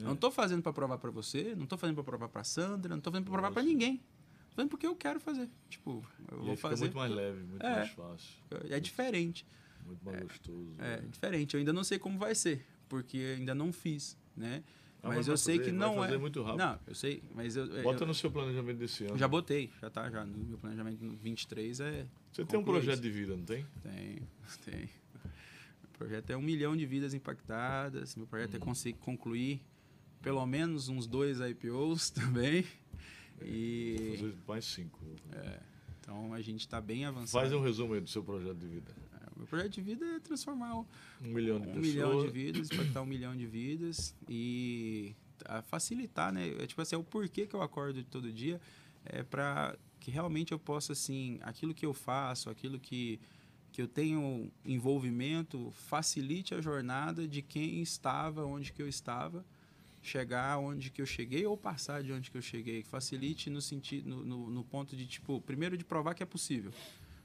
É. Não estou fazendo para provar para você, não estou fazendo para provar para Sandra, não estou fazendo para provar para ninguém. Estou fazendo porque eu quero fazer. Tipo, eu e vou fazer. muito mais leve, muito é, mais fácil. É diferente. Muito mais é, gostoso. É, é, diferente. Eu ainda não sei como vai ser, porque ainda não fiz, né? Ah, mas, mas eu sei fazer, que não é. muito rápido. Não, eu sei, mas eu. Bota eu, no seu planejamento desse ano. Já botei, já tá, já. No meu planejamento 23 é. Você tem um projeto de vida, não tem? Tem, tem. Meu projeto é um milhão de vidas impactadas. Meu projeto hum. é conseguir concluir pelo menos uns dois IPOs também. É, e fazer mais cinco. É, então a gente está bem avançado. Faz um resumo aí do seu projeto de vida. É, meu projeto de vida é transformar um, um milhão de um pessoas. milhão de vidas, impactar um milhão de vidas e facilitar, né? É, tipo assim, é o porquê que eu acordo todo dia é para que realmente eu possa assim, aquilo que eu faço, aquilo que que eu tenho envolvimento facilite a jornada de quem estava onde que eu estava chegar onde que eu cheguei ou passar de onde que eu cheguei. Facilite no sentido, no, no, no ponto de tipo, primeiro de provar que é possível.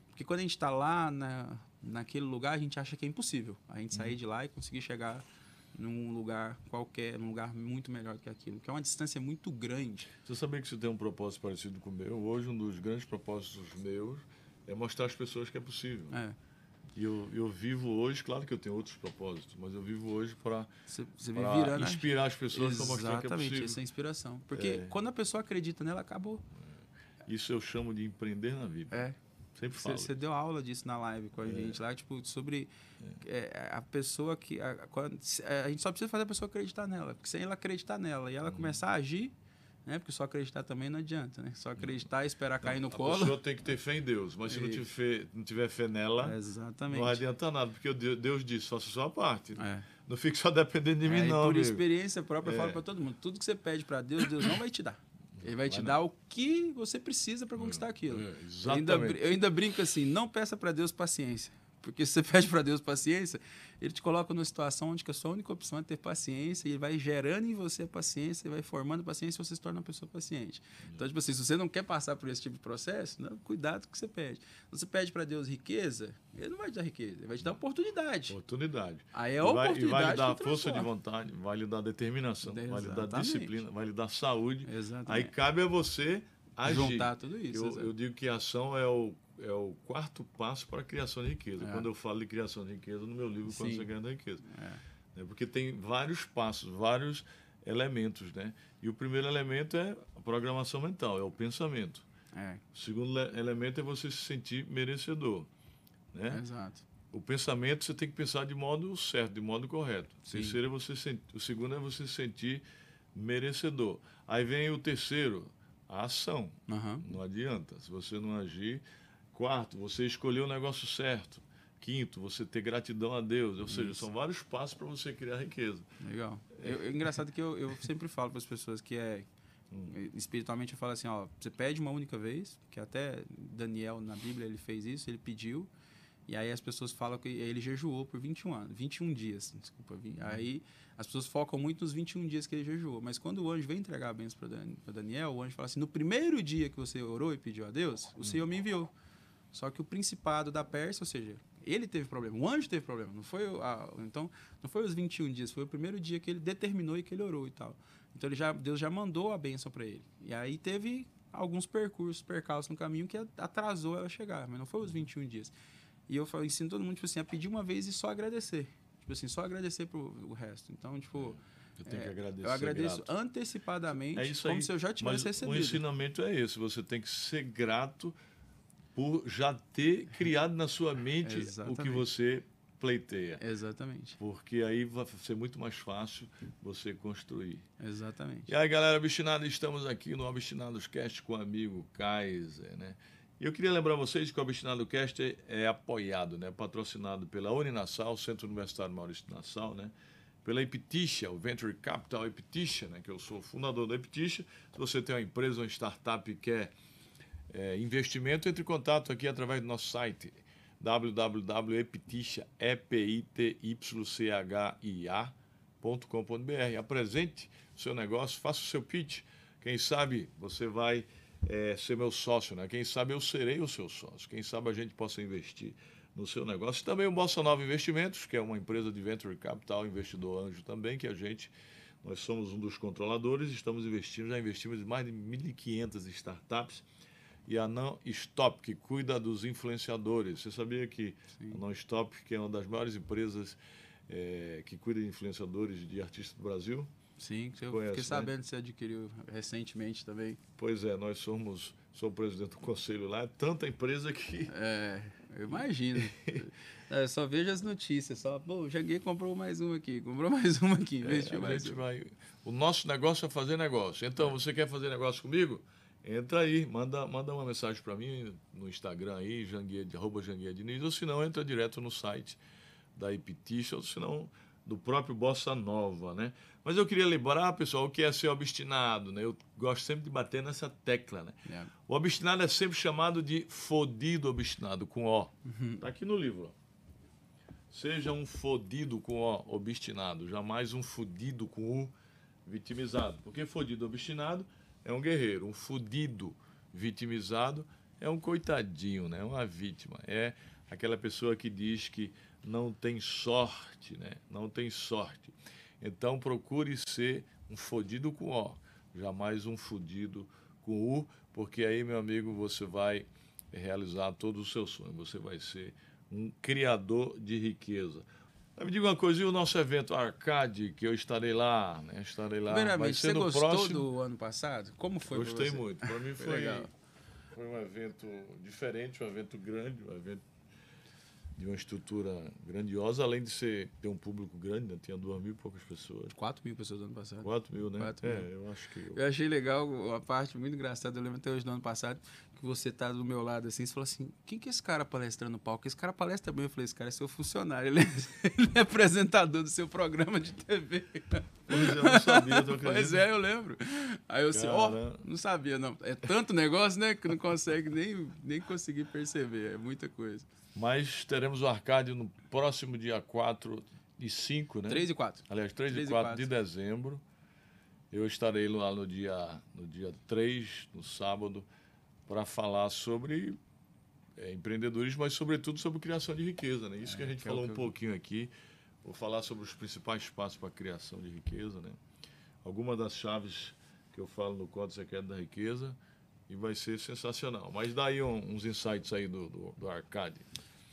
Porque quando a gente está lá na, naquele lugar, a gente acha que é impossível. A gente uhum. sair de lá e conseguir chegar num lugar qualquer, num lugar muito melhor que aquilo, que é uma distância muito grande. Você sabia que você tem um propósito parecido com o meu? Hoje, um dos grandes propósitos meus é mostrar às pessoas que é possível. É. E eu, eu vivo hoje, claro que eu tenho outros propósitos, mas eu vivo hoje para né? inspirar as pessoas para mostrar que é possível. Exatamente, essa é inspiração. Porque é. quando a pessoa acredita nela, acabou. É. Isso eu chamo de empreender na vida. É. Sempre falo. Você deu aula disso na live com a é. gente lá, tipo, sobre é. é a pessoa que. A, a, gente só precisa fazer a pessoa acreditar nela. Porque sem ela acreditar nela e ela uhum. começar a agir, né? Porque só acreditar também não adianta, né? Só acreditar e esperar cair no a colo. A pessoa tem que ter fé em Deus, mas se não tiver, fé, não tiver fé nela, Exatamente. não adianta nada, porque Deus disse, faça a sua parte. É. Não fique só dependendo de mim, é, não. por amigo. experiência própria, eu falo é. para todo mundo: tudo que você pede para Deus, Deus não vai te dar. Ele vai, vai te não. dar o que você precisa para conquistar aquilo. É, eu ainda, eu ainda brinco assim: não peça para Deus paciência. Porque se você pede para Deus paciência, ele te coloca numa situação onde a sua única opção é ter paciência, e ele vai gerando em você a paciência, e vai formando paciência, e você se torna uma pessoa paciente. Então, tipo assim, se você não quer passar por esse tipo de processo, não, cuidado com o que você pede. Você pede para Deus riqueza, ele não vai te dar riqueza, ele vai te dar oportunidade. Oportunidade. Aí é a oportunidade. E vai lhe dar força de vontade, vai lhe dar determinação, Exatamente. vai lhe dar disciplina, vai lhe dar saúde. Exatamente. Aí cabe a você agir. Juntar tudo isso. Eu, eu digo que a ação é o é o quarto passo para a criação de riqueza. É. Quando eu falo de criação de riqueza, no meu livro, Sim. Quando Você Ganha Riqueza. É. é. Porque tem vários passos, vários elementos, né? E o primeiro elemento é a programação mental, é o pensamento. É, O segundo le- elemento é você se sentir merecedor. Né? exato. O pensamento você tem que pensar de modo certo, de modo correto. O, terceiro é você o segundo é você se sentir merecedor. Aí vem o terceiro, a ação. Aham. Não adianta. Se você não agir. Quarto, você escolher o negócio certo. Quinto, você ter gratidão a Deus. Ou seja, Isso. são vários passos para você criar riqueza. Legal. Eu, é engraçado que eu, eu sempre falo para as pessoas que é espiritualmente eu falo assim, ó, você pede uma única vez, que até Daniel na Bíblia ele fez isso, ele pediu, e aí as pessoas falam que ele jejuou por 21 anos, 21 dias, desculpa. vi- Aí as pessoas focam muito nos 21 dias que ele jejuou, mas quando o anjo vem entregar a bênção para Daniel, o anjo fala assim: "No primeiro dia que você orou e pediu a Deus, o Senhor me enviou". Só que o principado da Pérsia, ou seja, ele teve problema, o anjo teve problema, não foi o- a, então não foi os 21 dias, foi o primeiro dia que ele determinou e que ele orou e tal. Então ele já, Deus já mandou a bênção para ele. E aí teve alguns percursos, percalços no caminho que atrasou ela chegar, mas não foi os 21 dias. E eu falo, ensino todo mundo tipo assim, a pedir uma vez e só agradecer. Tipo assim, só agradecer pro o resto. Então, tipo, Você tem é, que agradecer. eu agradeço grato. antecipadamente, É isso como se eu já Mas tivesse o recebido. ensinamento é esse. Você tem que ser grato por já ter criado na sua mente o que você pleiteia. Exatamente. Porque aí vai ser muito mais fácil você construir. Exatamente. E aí, galera obstinada, estamos aqui no Obstinados Cast com o amigo Kaiser, né? E eu queria lembrar vocês que o Obstinado Cast é, é apoiado, né? Patrocinado pela Uninassal, Centro Universitário Maurício Nassau, né? Pela Epitixa, o Venture Capital Epitixa, né? Que eu sou o fundador da Epitixa. Se você tem uma empresa, uma startup e quer é, investimento, entre em contato aqui através do nosso site www.epitixa, E-P-I-T-Y-C-H-I-A.com.br. Apresente o seu negócio, faça o seu pitch. Quem sabe você vai é, ser meu sócio, né? Quem sabe eu serei o seu sócio. Quem sabe a gente possa investir no seu negócio. Também o Bossa Nova Investimentos, que é uma empresa de venture capital, investidor anjo também, que a gente, nós somos um dos controladores, estamos investindo, já investimos em mais de 1.500 startups. E a Não Stop, que cuida dos influenciadores. Você sabia que Sim. a Não Stop, que é uma das maiores empresas é, que cuida de influenciadores de artistas do Brasil? Sim, eu Conhece, fiquei né? sabendo que você adquiriu recentemente também. Pois é, nós somos, sou o presidente do conselho lá, é tanta empresa que É, eu imagino. É, eu só vejo as notícias, só, pô, o Janguei comprou mais uma aqui, comprou mais uma aqui, investiu É, mais uma. vai. O nosso negócio é fazer negócio. Então, você quer fazer negócio comigo? Entra aí, manda, manda uma mensagem para mim no Instagram aí, Janguia, arroba Janguia Diniz, ou se não, entra direto no site da Ipitixa, ou se não, do próprio Bossa Nova, né? Mas eu queria lembrar, pessoal, o que é ser obstinado, né? Eu gosto sempre de bater nessa tecla, né? É, O obstinado é sempre chamado de fodido obstinado, com O. Tá aqui no livro, ó. Seja um fodido com O, obstinado, jamais um fudido com U, vitimizado. Porque fodido obstinado é um guerreiro, um fudido vitimizado é um coitadinho, né? Uma vítima. É aquela pessoa que diz que não tem sorte, né? Não tem sorte. Então procure ser um fodido com O, jamais um fudido com U, porque aí, meu amigo, você vai realizar todo o seu sonho. Você vai ser um criador de riqueza. Me diga uma coisa, e o nosso evento Arcade, que eu estarei lá, né? Estarei lá. Primeiramente, você gostou próximo. do ano passado? Como foi Gostei muito. Para mim Foi foi, legal. foi um evento diferente, um evento grande, um evento de uma estrutura grandiosa, além de ser, ter um público grande, né? tinha duas mil e poucas pessoas. 4 mil pessoas do ano passado. Quatro mil, né? Quatro é, mil. eu acho que... Eu achei legal uma parte muito engraçada. Eu lembro até hoje do ano passado que você tá do meu lado assim. Você falou assim: quem que é esse cara palestrando no palco? Esse cara palestra bem. Eu falei: esse cara é seu funcionário. Ele é, ele é apresentador do seu programa de TV. Pois é, eu não sabia, tu Pois é, eu lembro. Aí eu assim: ó, Caramba. não sabia, não. É tanto negócio, né? Que não consegue nem, nem conseguir perceber. É muita coisa. Mas teremos o Arcade no próximo dia 4 e 5, né? 3 e 4. Aliás, 3, Três e e 4 quatro. de dezembro. Eu estarei lá no dia, no dia 3, no sábado, para falar sobre é, empreendedorismo, mas sobretudo sobre criação de riqueza. Né? Isso que a gente que é falou que um eu- pouquinho aqui. Vou falar sobre os principais passos para a criação de riqueza. Né? Algumas das chaves que eu falo no Código Secreto da Riqueza e vai ser sensacional. Mas daí um- uns insights aí do, do, do Arcade.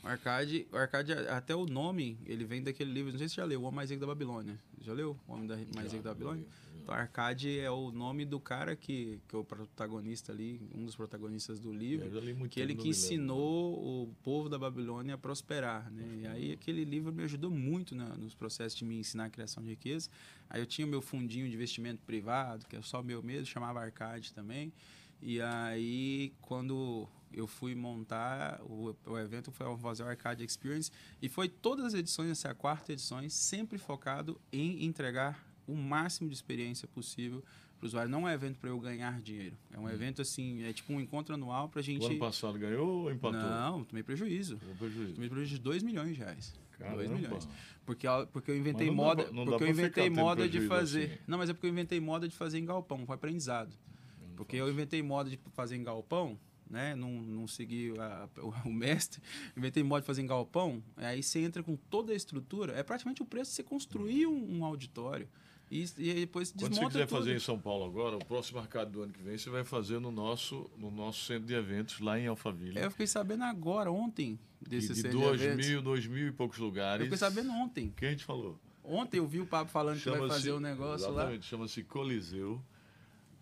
O Arcade, o Arcade, até o nome, ele vem daquele livro, não sei se você já leu, O Homem Mais Rico da Babilônia. Já leu? O Homem da- Mais Rico da Babilônia? Então, Arcade é o nome do cara que, que é o protagonista ali, um dos protagonistas do livro, Eu já li muito que ele que lembro. ensinou o povo da Babilônia a prosperar, né? E aí aquele livro me ajudou muito na, nos processos de me ensinar a criação de riqueza. Aí eu tinha o meu fundinho de investimento privado, que é só meu mesmo, chamava Arcade também. E aí quando eu fui montar o, o evento foi o fazer o Arcade Experience e foi todas as edições, essa é a quarta edição, sempre focado em entregar o máximo de experiência possível para o usuário. Não é um evento para eu ganhar dinheiro. É um evento assim, é tipo um encontro anual para a gente O ano passado ganhou ou empatou? não, tomei prejuízo. Deu prejuízo. Tomei prejuízo de 2 milhões de reais. 2 Caramba. milhões. Porque, porque eu inventei moda. pra- porque eu inventei moda de fazer. assim. Não, mas é porque eu inventei moda de fazer em galpão, foi aprendizado. Porque eu inventei moda de fazer em galpão, né? Não, não segui a- o, o mestre. Inventei moda de fazer em galpão. Aí você entra com toda a estrutura. É praticamente o preço de você construir um, um auditório. E, e depois Quando desmonta você quiser tudo. fazer em São Paulo agora, o próximo mercado do ano que vem, você vai fazer no nosso, no nosso centro de eventos, lá em Alphaville. Eu fiquei sabendo agora, ontem, desse de centro dois eventos. mil, dois mil e poucos Eu lugares. fiquei sabendo ontem. Quem a gente falou? Ontem eu vi o Pablo falando que vai fazer um negócio lá. Exatamente, chama-se Coliseu.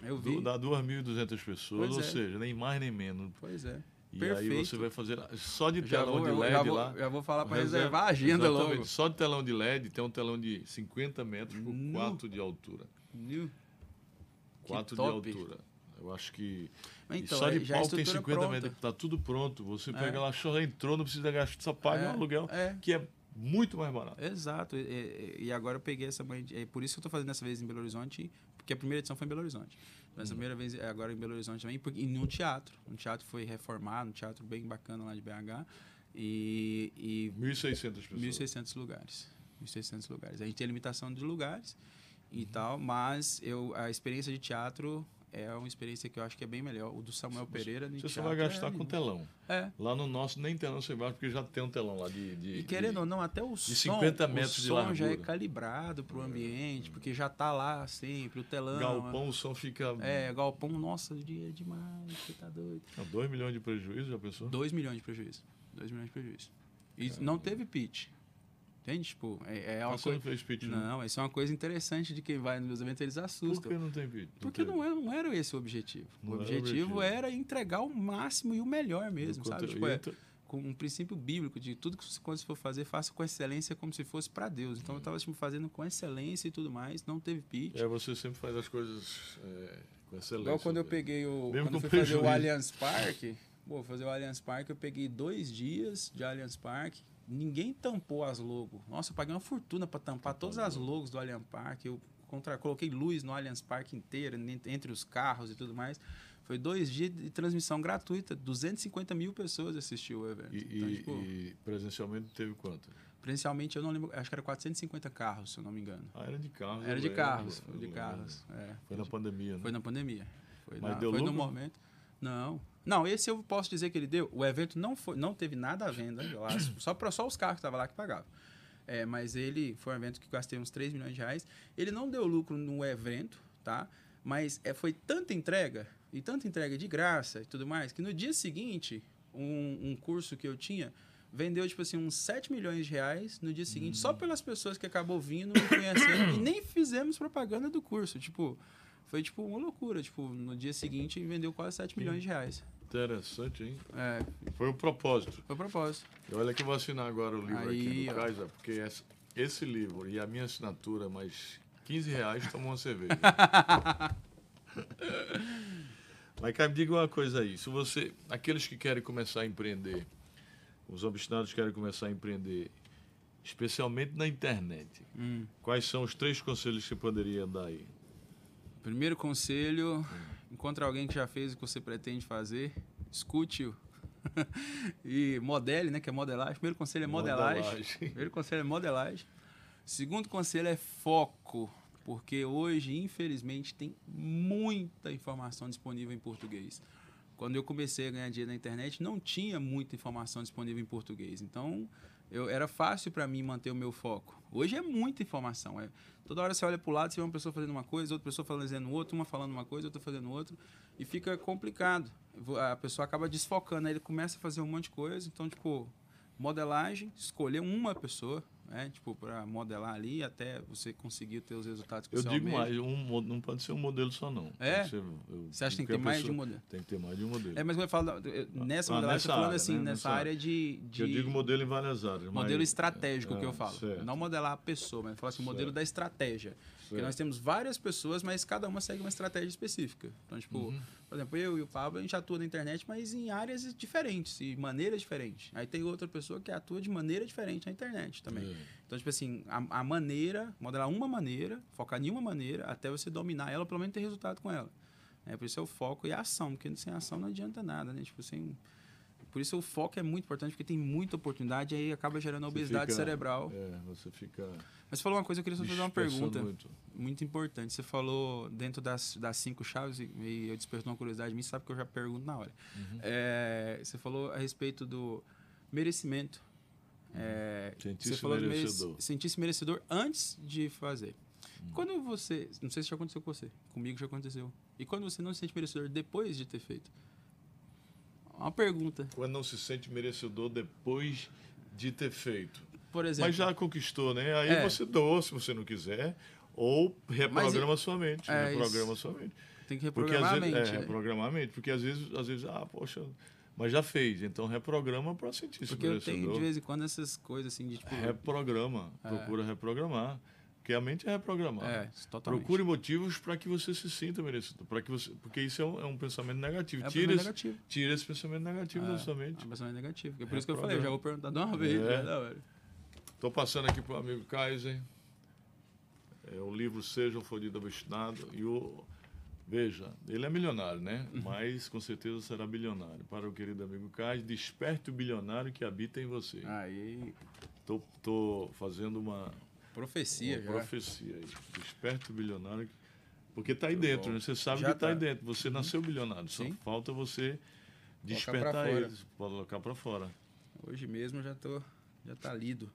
Eu vi. Do, dá 2.200 pessoas, Pois ou é. seja, nem mais nem menos. Pois é. E Perfeito. aí você vai fazer só de telão vou, de LED já vou, lá. já vou falar para Reserva- reservar a agenda Exatamente, logo. Só de telão de LED, tem um telão de 50 metros por Nu. 4 de altura. Viu? 4 de altura. Eu acho que. Então, só de já a palco tem estrutura 50 pronta. metros, tá tudo pronto. Você É. pega lá, só entrou, não precisa gastar, só paga É, o aluguel, é. que é muito mais barato. Exato. E, e- agora eu peguei essa de- É por isso que eu tô fazendo dessa vez em Belo Horizonte, porque a primeira edição foi em Belo Horizonte. Mas a primeira vez é agora em Belo Horizonte também, porque, e num teatro. Um teatro foi reformado, um teatro bem bacana lá de BH. E, e 1.600 pessoas. 1.600 lugares. 1.600 lugares. A gente tem limitação de lugares Uhum. e tal, mas eu, a experiência de teatro é uma experiência que eu acho que é bem melhor. O do Samuel Pereira de Você só vai gastar é, com telão. É. Lá no nosso, nem telão você vai, porque já tem um telão lá de. de E querendo de- ou não, até o som, 50 metros o de som já é largura. calibrado para o ambiente, porque já tá lá sempre, o telão. Galpão, o som fica. É, galpão, nossa, é demais, você tá doido. 2 milhões de prejuízo, já pensou? 2 milhões de prejuízo. 2 milhões de prejuízo. E não teve pitch. Entende? Tipo, é, é uma coisa. não fez pitch, não. Não, isso é uma coisa interessante de quem vai nos meus eventos, eles Por assustam. que não tem pitch? Porque não, é, não era esse o objetivo. Não o era o objetivo objetivo. era entregar o máximo e o melhor mesmo, sabe? Tipo, é, com um princípio bíblico de tudo que você, quando você for fazer, faça com excelência como se fosse para Deus. Então eu estava tipo, fazendo com excelência e tudo mais, não teve pitch. É, você sempre faz as coisas é, com excelência. Igual quando eu né? peguei o. Mesmo quando eu fui fazer o. Allianz Parque, pô, fazer o Allianz Parque, eu peguei dois dias de Allianz Parque. Ninguém tampou as logos. Nossa, eu paguei uma fortuna para tampar todas as logos do Allianz Parque. Eu contra, coloquei luz no Allianz Parque inteiro, en- entre os carros e tudo mais. Foi dois dias de transmissão gratuita. 250 mil pessoas assistiu o evento. E, então, tipo, e presencialmente teve quanto? presencialmente, eu não lembro, acho que era 450 carros, se eu não me engano. Ah, era de carros. Era de lembro, carros, de lembro. carros. é. Foi na pandemia, né? Foi na pandemia. Foi, Mas na- deu foi no momento. Não. Não, esse eu posso dizer que ele deu. O evento não foi, não teve nada à venda, lá, só para só os carros que estavam lá que pagavam. É, mas ele foi um evento que gastei uns 3 milhões de reais. Ele não deu lucro no evento, tá? Mas é, foi tanta entrega, e tanta entrega de graça e tudo mais, que no dia seguinte, um, um curso que eu tinha vendeu, tipo assim, uns 7 milhões de reais no dia seguinte, só pelas pessoas que acabou vindo, me conhecendo, e nem fizemos propaganda do curso. Tipo, foi tipo uma loucura. Tipo, no dia seguinte vendeu quase 7 milhões de reais. Interessante, hein? É, Foi o propósito. foi propósito. E Olha que eu vou assinar agora o livro Aí, aqui do Kaiser, porque esse, esse livro e a minha assinatura, mais 15 reais, tomam uma cerveja. Mas, cara, me diga uma coisa aí. Se você. Aqueles que querem começar a empreender, os obstinados que querem começar a empreender, especialmente na internet, Hum. quais são os três conselhos que você poderia dar aí? Primeiro conselho: encontre alguém que já fez o que você pretende fazer, escute-o. e modele, né? Que é modelagem. Primeiro conselho é modelagem. Modelagem. Primeiro conselho é modelagem. Segundo conselho é foco, porque hoje, infelizmente, tem muita informação disponível em português. Quando eu comecei a ganhar dinheiro na internet, não tinha muita informação disponível em português. Então, eu, era fácil para mim manter o meu foco. Hoje é muita informação. É, toda hora você olha para o lado, você vê uma pessoa fazendo uma coisa, outra pessoa fazendo outra, uma falando uma coisa, outra fazendo outra, e fica complicado. A pessoa acaba desfocando, aí ele começa a fazer um monte de coisa. Então, tipo, modelagem, escolher uma pessoa, né? Tipo, para modelar ali até você conseguir ter os resultados que Eu você digo almeja. mais, um, não pode ser um modelo só, não. É? Que ser- eu Você acha que tem que ter mais de pessoa um modelo? Tem que ter mais de um modelo. É, mas eu falo eu- nessa Ah, modelagem, nessa eu tô falando área, assim, né? nessa área de, de Eu digo modelo em várias áreas. mas- modelo estratégico que é, eu falo. certo. Não modelar a pessoa, mas falo assim, modelo Certo. da estratégia. Porque nós temos várias pessoas, mas cada uma segue uma estratégia específica. Então, tipo, Uhum. por exemplo, eu e o Pablo, a gente atua na internet, mas em áreas diferentes e maneiras diferentes. Aí tem outra pessoa que atua de maneira diferente na internet também. É. Então, tipo assim, a, a maneira, modelar uma maneira, focar em uma maneira, até você dominar ela, pelo menos ter resultado com ela. É, por isso é o foco e a ação, porque sem ação não adianta nada, né? Tipo, sem... Por isso o foco é muito importante, porque tem muita oportunidade e aí acaba gerando Você obesidade fica- cerebral. É, você fica. Mas você falou uma coisa, eu queria só fazer uma pergunta Muito. muito importante. Você falou dentro das, das cinco chaves, e, e eu despertou uma curiosidade em mim, sabe que eu já pergunto na hora. Uhum. É, você falou a respeito do merecimento. É, Sentir-se merec- merecedor. sentir-se merecedor antes de fazer. Uhum. Quando você. Não sei se já aconteceu com você, comigo já aconteceu. E quando você não se sente merecedor depois de ter feito? Uma pergunta. Quando não se sente merecedor depois de ter feito. Por exemplo. Mas já conquistou, né? Aí É. você doa, se você não quiser, ou reprograma sua mente. é reprograma isso. sua mente. tem que Porque reprogramar às a vezes, mente. é, né? reprogramar a mente. Porque às vezes, às vezes, ah, poxa, mas já fez. Então reprograma para sentir-se Porque eu tenho de vez em quando essas coisas assim de tipo. Reprograma. Procura reprogramar. Porque a mente é reprogramar. É, totalmente. Procure motivos para que você se sinta merecedor. Para que você, porque isso é um, é um pensamento negativo. É um tira, pensamento esse, negativo. tira esse pensamento negativo da sua É mente. um pensamento negativo. É por isso que eu falei, eu já vou perguntar de uma vez. É. né. Estou passando aqui para o amigo Kaiser. É, o livro Seja um Fodido Obstinado. E o. Veja, ele é milionário, né? Uhum. Mas com certeza será bilionário. Para o querido amigo Kaiser, desperte o bilionário que habita em você. Aí, Estou fazendo uma, profecia uma já. profecia aí. Desperte o bilionário. Porque está aí Muito dentro, né? Você sabe Já que está aí tá. dentro. Você nasceu bilionário. Só Sim. falta você despertar fora. ele. Colocar para fora. Hoje mesmo eu já tô. Já tá lido.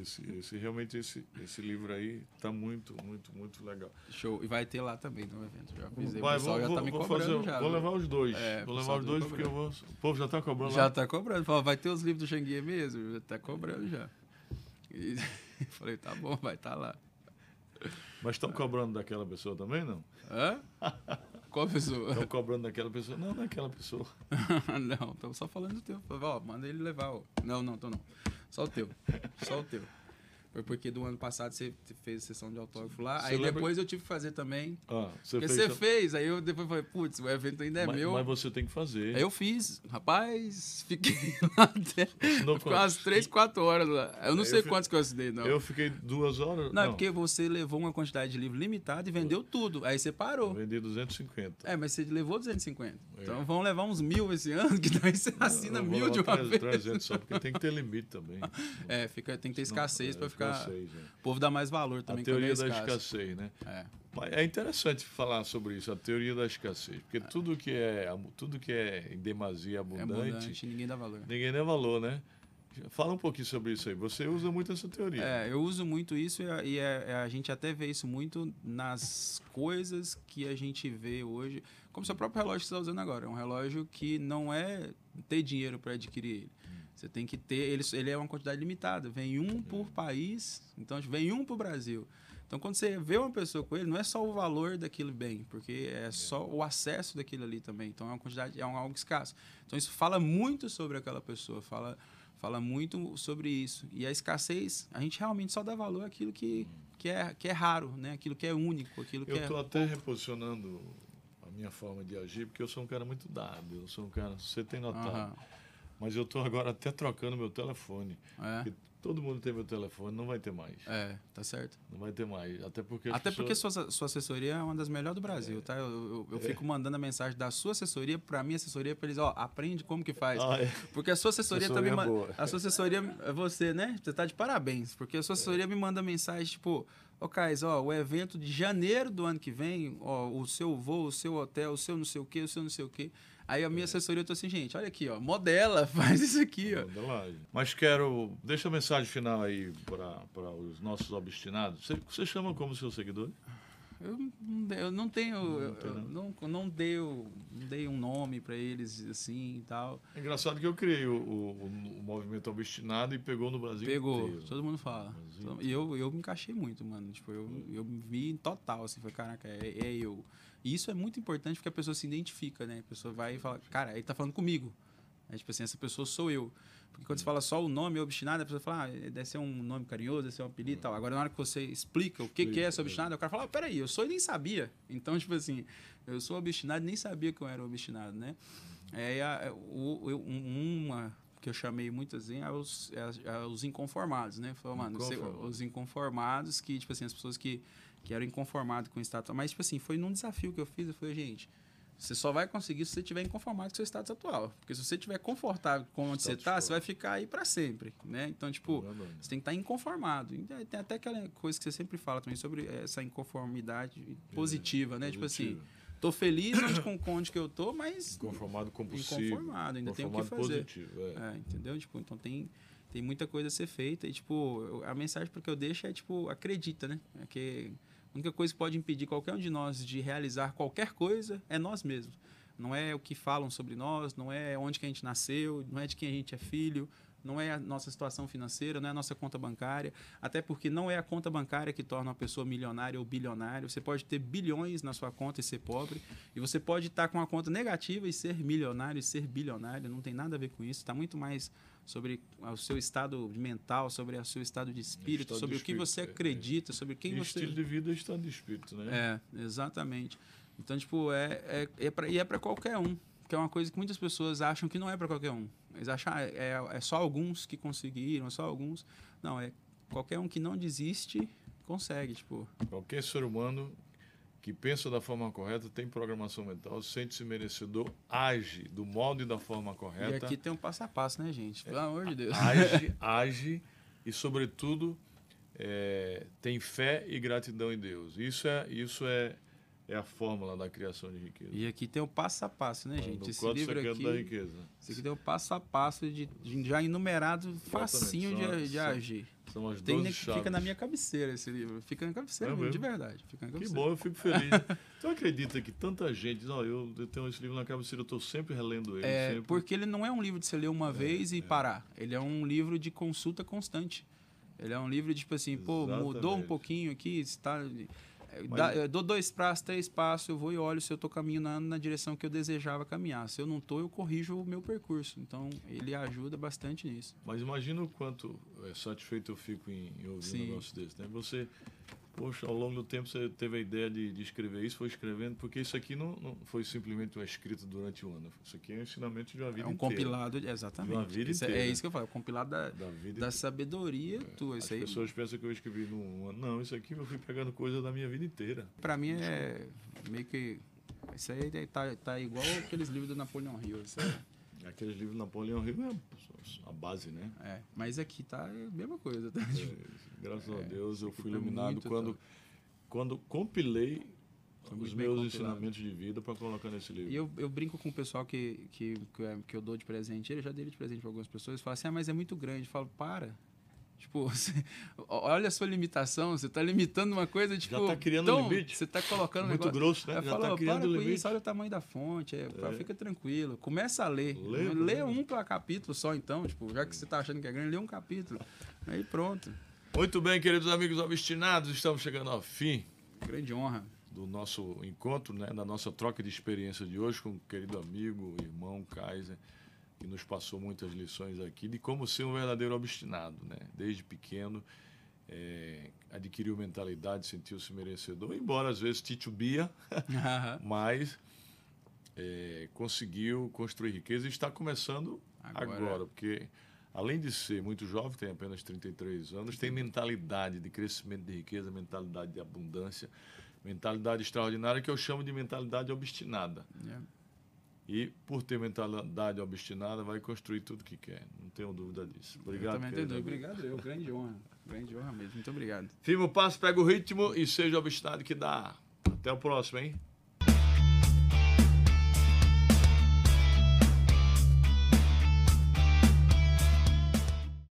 Esse, esse, realmente, esse, esse livro aí está muito, muito, muito legal. Show. E vai ter lá também no evento. Já avisei. Vai, o pessoal vou, já vou, tá me cobrando fazer, já. vou levar os dois. É, vou levar os tá dois porque eu vou. O povo já está cobrando Já lá. tá cobrando. Fala, vai ter os livros do Xangue mesmo? Já tá cobrando já. E falei, tá bom, vai estar tá lá. Mas estão cobrando daquela pessoa também, não? Hã? Qual pessoa? Estão cobrando daquela pessoa? Não, daquela pessoa. não, tô só falando do teu. Ó, manda ele levar. Ó. Não, não, tô não. Só o teu. Só o teu. Foi porque do ano passado você fez sessão de autógrafo lá. Você aí lembra- depois eu tive que fazer também. Ah, você Porque fez. você fez, aí eu depois falei, putz, o evento ainda é mas, meu. mas você tem que fazer. Aí eu fiz, rapaz, fiquei lá até ficou umas 3, 4 horas lá. Eu não Eu sei fi- quantos que eu assinei, não. Eu fiquei duas horas. Não, é porque você levou uma quantidade de livro limitada e vendeu tudo. Aí você parou. Vendi 250. É, mas você levou 250. É. Então vão levar uns mil esse ano, que daí você assina Eu mil de uma 300, vez. 300 só, porque tem que ter limite também. É, fica, tem que ter Senão, escassez é, pra ficar. Escassez, é. O povo dá mais valor também A teoria é da escassez, né? É. É interessante falar sobre isso, a teoria da escassez, porque tudo que é tudo que é em demasia É abundante, abundante, ninguém dá valor. ninguém dá valor, né? Fala um pouquinho sobre isso aí. Você usa muito essa teoria. É, eu uso muito isso e, a, a- a gente até vê isso muito nas coisas que a gente vê hoje. Como seu próprio relógio que você está usando agora. É um relógio que não é ter dinheiro para adquirir ele. Você tem que ter. Ele, ele é uma quantidade limitada. Vem um por país, então vem um para o Brasil. Então, quando você vê uma pessoa com ele, não é só o valor daquele bem, porque é só o acesso daquilo ali também. Então, é uma quantidade, é um algo escasso. Então, isso fala muito sobre aquela pessoa, fala, fala muito sobre isso. E a escassez, a gente realmente só dá valor àquilo que, que, é, que é raro, né? aquilo que é único, aquilo que Eu é. estou até reposicionando a minha forma de agir, porque eu sou um cara muito dado. Eu sou um cara, você tem notado. Aham, Mas eu estou agora até trocando meu telefone. é, Porque todo mundo tem meu telefone, não vai ter mais. é, tá certo. Não vai ter mais. Até porque. Até porque pessoas- sua, sua assessoria é uma das melhores do Brasil, tá? Eu, eu, eu É. fico mandando a mensagem da sua assessoria pra minha assessoria pra eles, ó, aprende como que faz. Ah, é. Porque a sua assessoria, Assessoria também. ma- boa. A sua assessoria é você, né? Você tá de parabéns. Porque a sua assessoria me manda mensagem, tipo, ô Cais, ó, o evento de janeiro do ano que vem, ó, o seu voo, o seu hotel, o seu não sei o quê, o seu não sei o quê. Aí a É. minha assessoria, eu tô assim, gente, olha aqui, ó, modela, faz isso aqui, ó. Modelagem. Mas quero. Deixa a mensagem final aí para os nossos obstinados. Você, você chama como seus seguidores? Eu, não- eu não tenho. Não eu- eu não? não, dei, não dei um nome pra eles assim e tal. É engraçado que eu criei o, o- o movimento obstinado e pegou no Brasil Pegou, inteiro. todo mundo fala. Todo- E eu, eu me encaixei muito, mano. Tipo, eu, eu me vi em total, assim, foi, caraca, é, é eu. E isso é muito importante porque a pessoa se identifica, né? A pessoa vai e fala, cara, ele tá falando comigo. É tipo assim, essa pessoa sou eu. Porque quando você fala só o nome obstinado, a pessoa fala, ah, deve ser um nome carinhoso, deve ser um apelido e tal. Agora, na hora que você explica o que, que é esse obstinado, o cara fala, ah, peraí, eu sou e nem sabia. Então, tipo assim, eu sou obstinado e nem sabia que eu era obstinado, né? É, a- o, eu- um- uma que eu chamei muitas vezes é os, é, é os inconformados, né? Falou, mano, os inconformados, que, tipo assim, as pessoas que, que eram inconformadas com o status. Mas, tipo assim, foi num desafio que eu fiz, eu falei, gente, você só vai conseguir se você estiver inconformado com o seu status atual. Porque se você estiver confortável com onde você está, você vai ficar aí para sempre, né? Então, tipo, Verdade. você tem que estar inconformado. E Tem até aquela coisa que você sempre fala também sobre essa inconformidade positiva, né? Tipo assim, tô feliz onde, com, com onde que eu tô, mas Inconformado compulsivo. inconformado, ainda tem o que fazer. positivo, é. é, entendeu? Tipo, então tem, tem muita coisa a ser feita. E, tipo, a mensagem que eu deixo é, tipo, acredita, né? É que a única coisa que pode impedir qualquer um de nós de realizar qualquer coisa é nós mesmos. Não é o que falam sobre nós, não é onde que a gente nasceu, não é de quem a gente é filho, não é a nossa situação financeira, não é a nossa conta bancária. Até porque não é a conta bancária que torna uma pessoa milionária ou bilionária. Você pode ter bilhões na sua conta e ser pobre. E você pode estar com uma conta negativa e ser milionário e ser bilionário. Não tem nada a ver com isso. Está muito mais sobre o seu estado mental, sobre o seu estado de espírito, Estado de sobre o que você é, é. acredita, sobre quem E você estilo de vida é estado de espírito, né? é, exatamente. Então, tipo, é, é, é pra, e é para qualquer um. Que é uma coisa que muitas pessoas acham que não é para qualquer um. Eles acham, ah, é, é só alguns que conseguiram, é só alguns. Não, é qualquer um que não desiste, consegue, tipo. Qualquer ser humano que pensa da forma correta, tem programação mental, sente-se merecedor, age do modo e da forma E correta, aqui tem um passo a passo, né, gente? Pelo amor de Deus. age, age e, sobretudo, é, tem fé e gratidão em Deus. Isso é, isso é, é a fórmula da criação de riqueza. E aqui tem o passo a passo, né, gente? No Esse livro Secreto aqui, da Riqueza. esse aqui tem o passo a passo de, de- já enumerado, facinho São- de, de são- agir. São as Tem, 12 chaves. fica na minha cabeceira esse livro. Fica na cabeceira É mesmo, de verdade. Fica na Que cabeceira. bom, eu fico feliz. tu acredita que tanta gente diz, eu, eu tenho esse livro na cabeceira, eu estou sempre relendo ele. É, sempre. porque ele não é um livro de você ler uma vez e parar. Ele é um livro de consulta constante. Ele é um livro de, tipo assim, pô, mudou um Exatamente. pouquinho aqui, está... Mas- Dá, eu dou dois passos, três passos, eu vou e olho se eu tô caminhando na direção que eu desejava caminhar. Se eu não tô, eu corrijo o meu percurso. Então, ele ajuda bastante nisso. Mas imagina o quanto é, satisfeito eu fico em, em ouvir Sim. um negócio desse. Né? Você, poxa, ao longo do tempo você teve a ideia de, de escrever isso, foi escrevendo, porque isso aqui não, não foi simplesmente uma escrita durante um ano. Isso aqui é um ensinamento de uma vida é um inteira. compilado, de- exatamente. Uma vida Isso é- é, inteira. isso que eu falo, é um compilado da, Da vida da inteira. sabedoria tua. As Isso aí, pessoas pensam que eu escrevi num ano. Não, isso aqui eu fui pegando coisa da minha vida inteira. Pra mim é meio que. Isso aí tá, tá igual aqueles livros do Napoleão Hill. isso aí. Aqueles livros Napoleão Hill é a base, né? É, mas aqui tá a mesma coisa, tá? É, graças a É, Deus eu fui iluminado quando, quando compilei Foi os meus compilado. ensinamentos de vida para colocar nesse livro. E eu, eu brinco com o pessoal que, que, que eu dou de presente. Ele já dei de presente para algumas pessoas. Fala assim, ah, mas é muito grande. Eu falo, para. Tipo, você- olha a sua limitação. Você tá limitando uma coisa, tipo... tá criando tão- limite. Você tá colocando um Muito negócio... grosso, né? Já falo, tá "Ó, criando para com limite. isso, olha o tamanho da fonte, é, É. fica tranquilo. Começa a ler. Lê, Lê, lê. um pra capítulo só, então. Tipo, já que você tá achando que é grande, lê um capítulo. Aí pronto. Muito bem, queridos amigos obstinados, estamos chegando ao fim Grande honra. do nosso encontro, né, da nossa troca de experiência de hoje com o querido amigo, irmão Kaiser, que nos passou muitas lições aqui de como ser um verdadeiro obstinado, né? Desde pequeno, é, adquiriu mentalidade, sentiu-se merecedor, embora às vezes titubia, mas é, conseguiu construir riqueza e está começando Agora. agora, porque além de ser muito jovem, tem apenas 33 anos, tem mentalidade de crescimento de riqueza, mentalidade de abundância, mentalidade extraordinária que eu chamo de mentalidade obstinada. É. E por ter mentalidade obstinada, vai construir tudo que quer. Não tenho dúvida disso. Obrigado. eu também amigo. Obrigado, eu. Grande honra. Grande honra mesmo. Muito obrigado. Firma o passo, pega o ritmo e seja obstinado que dá. Até o próximo, hein?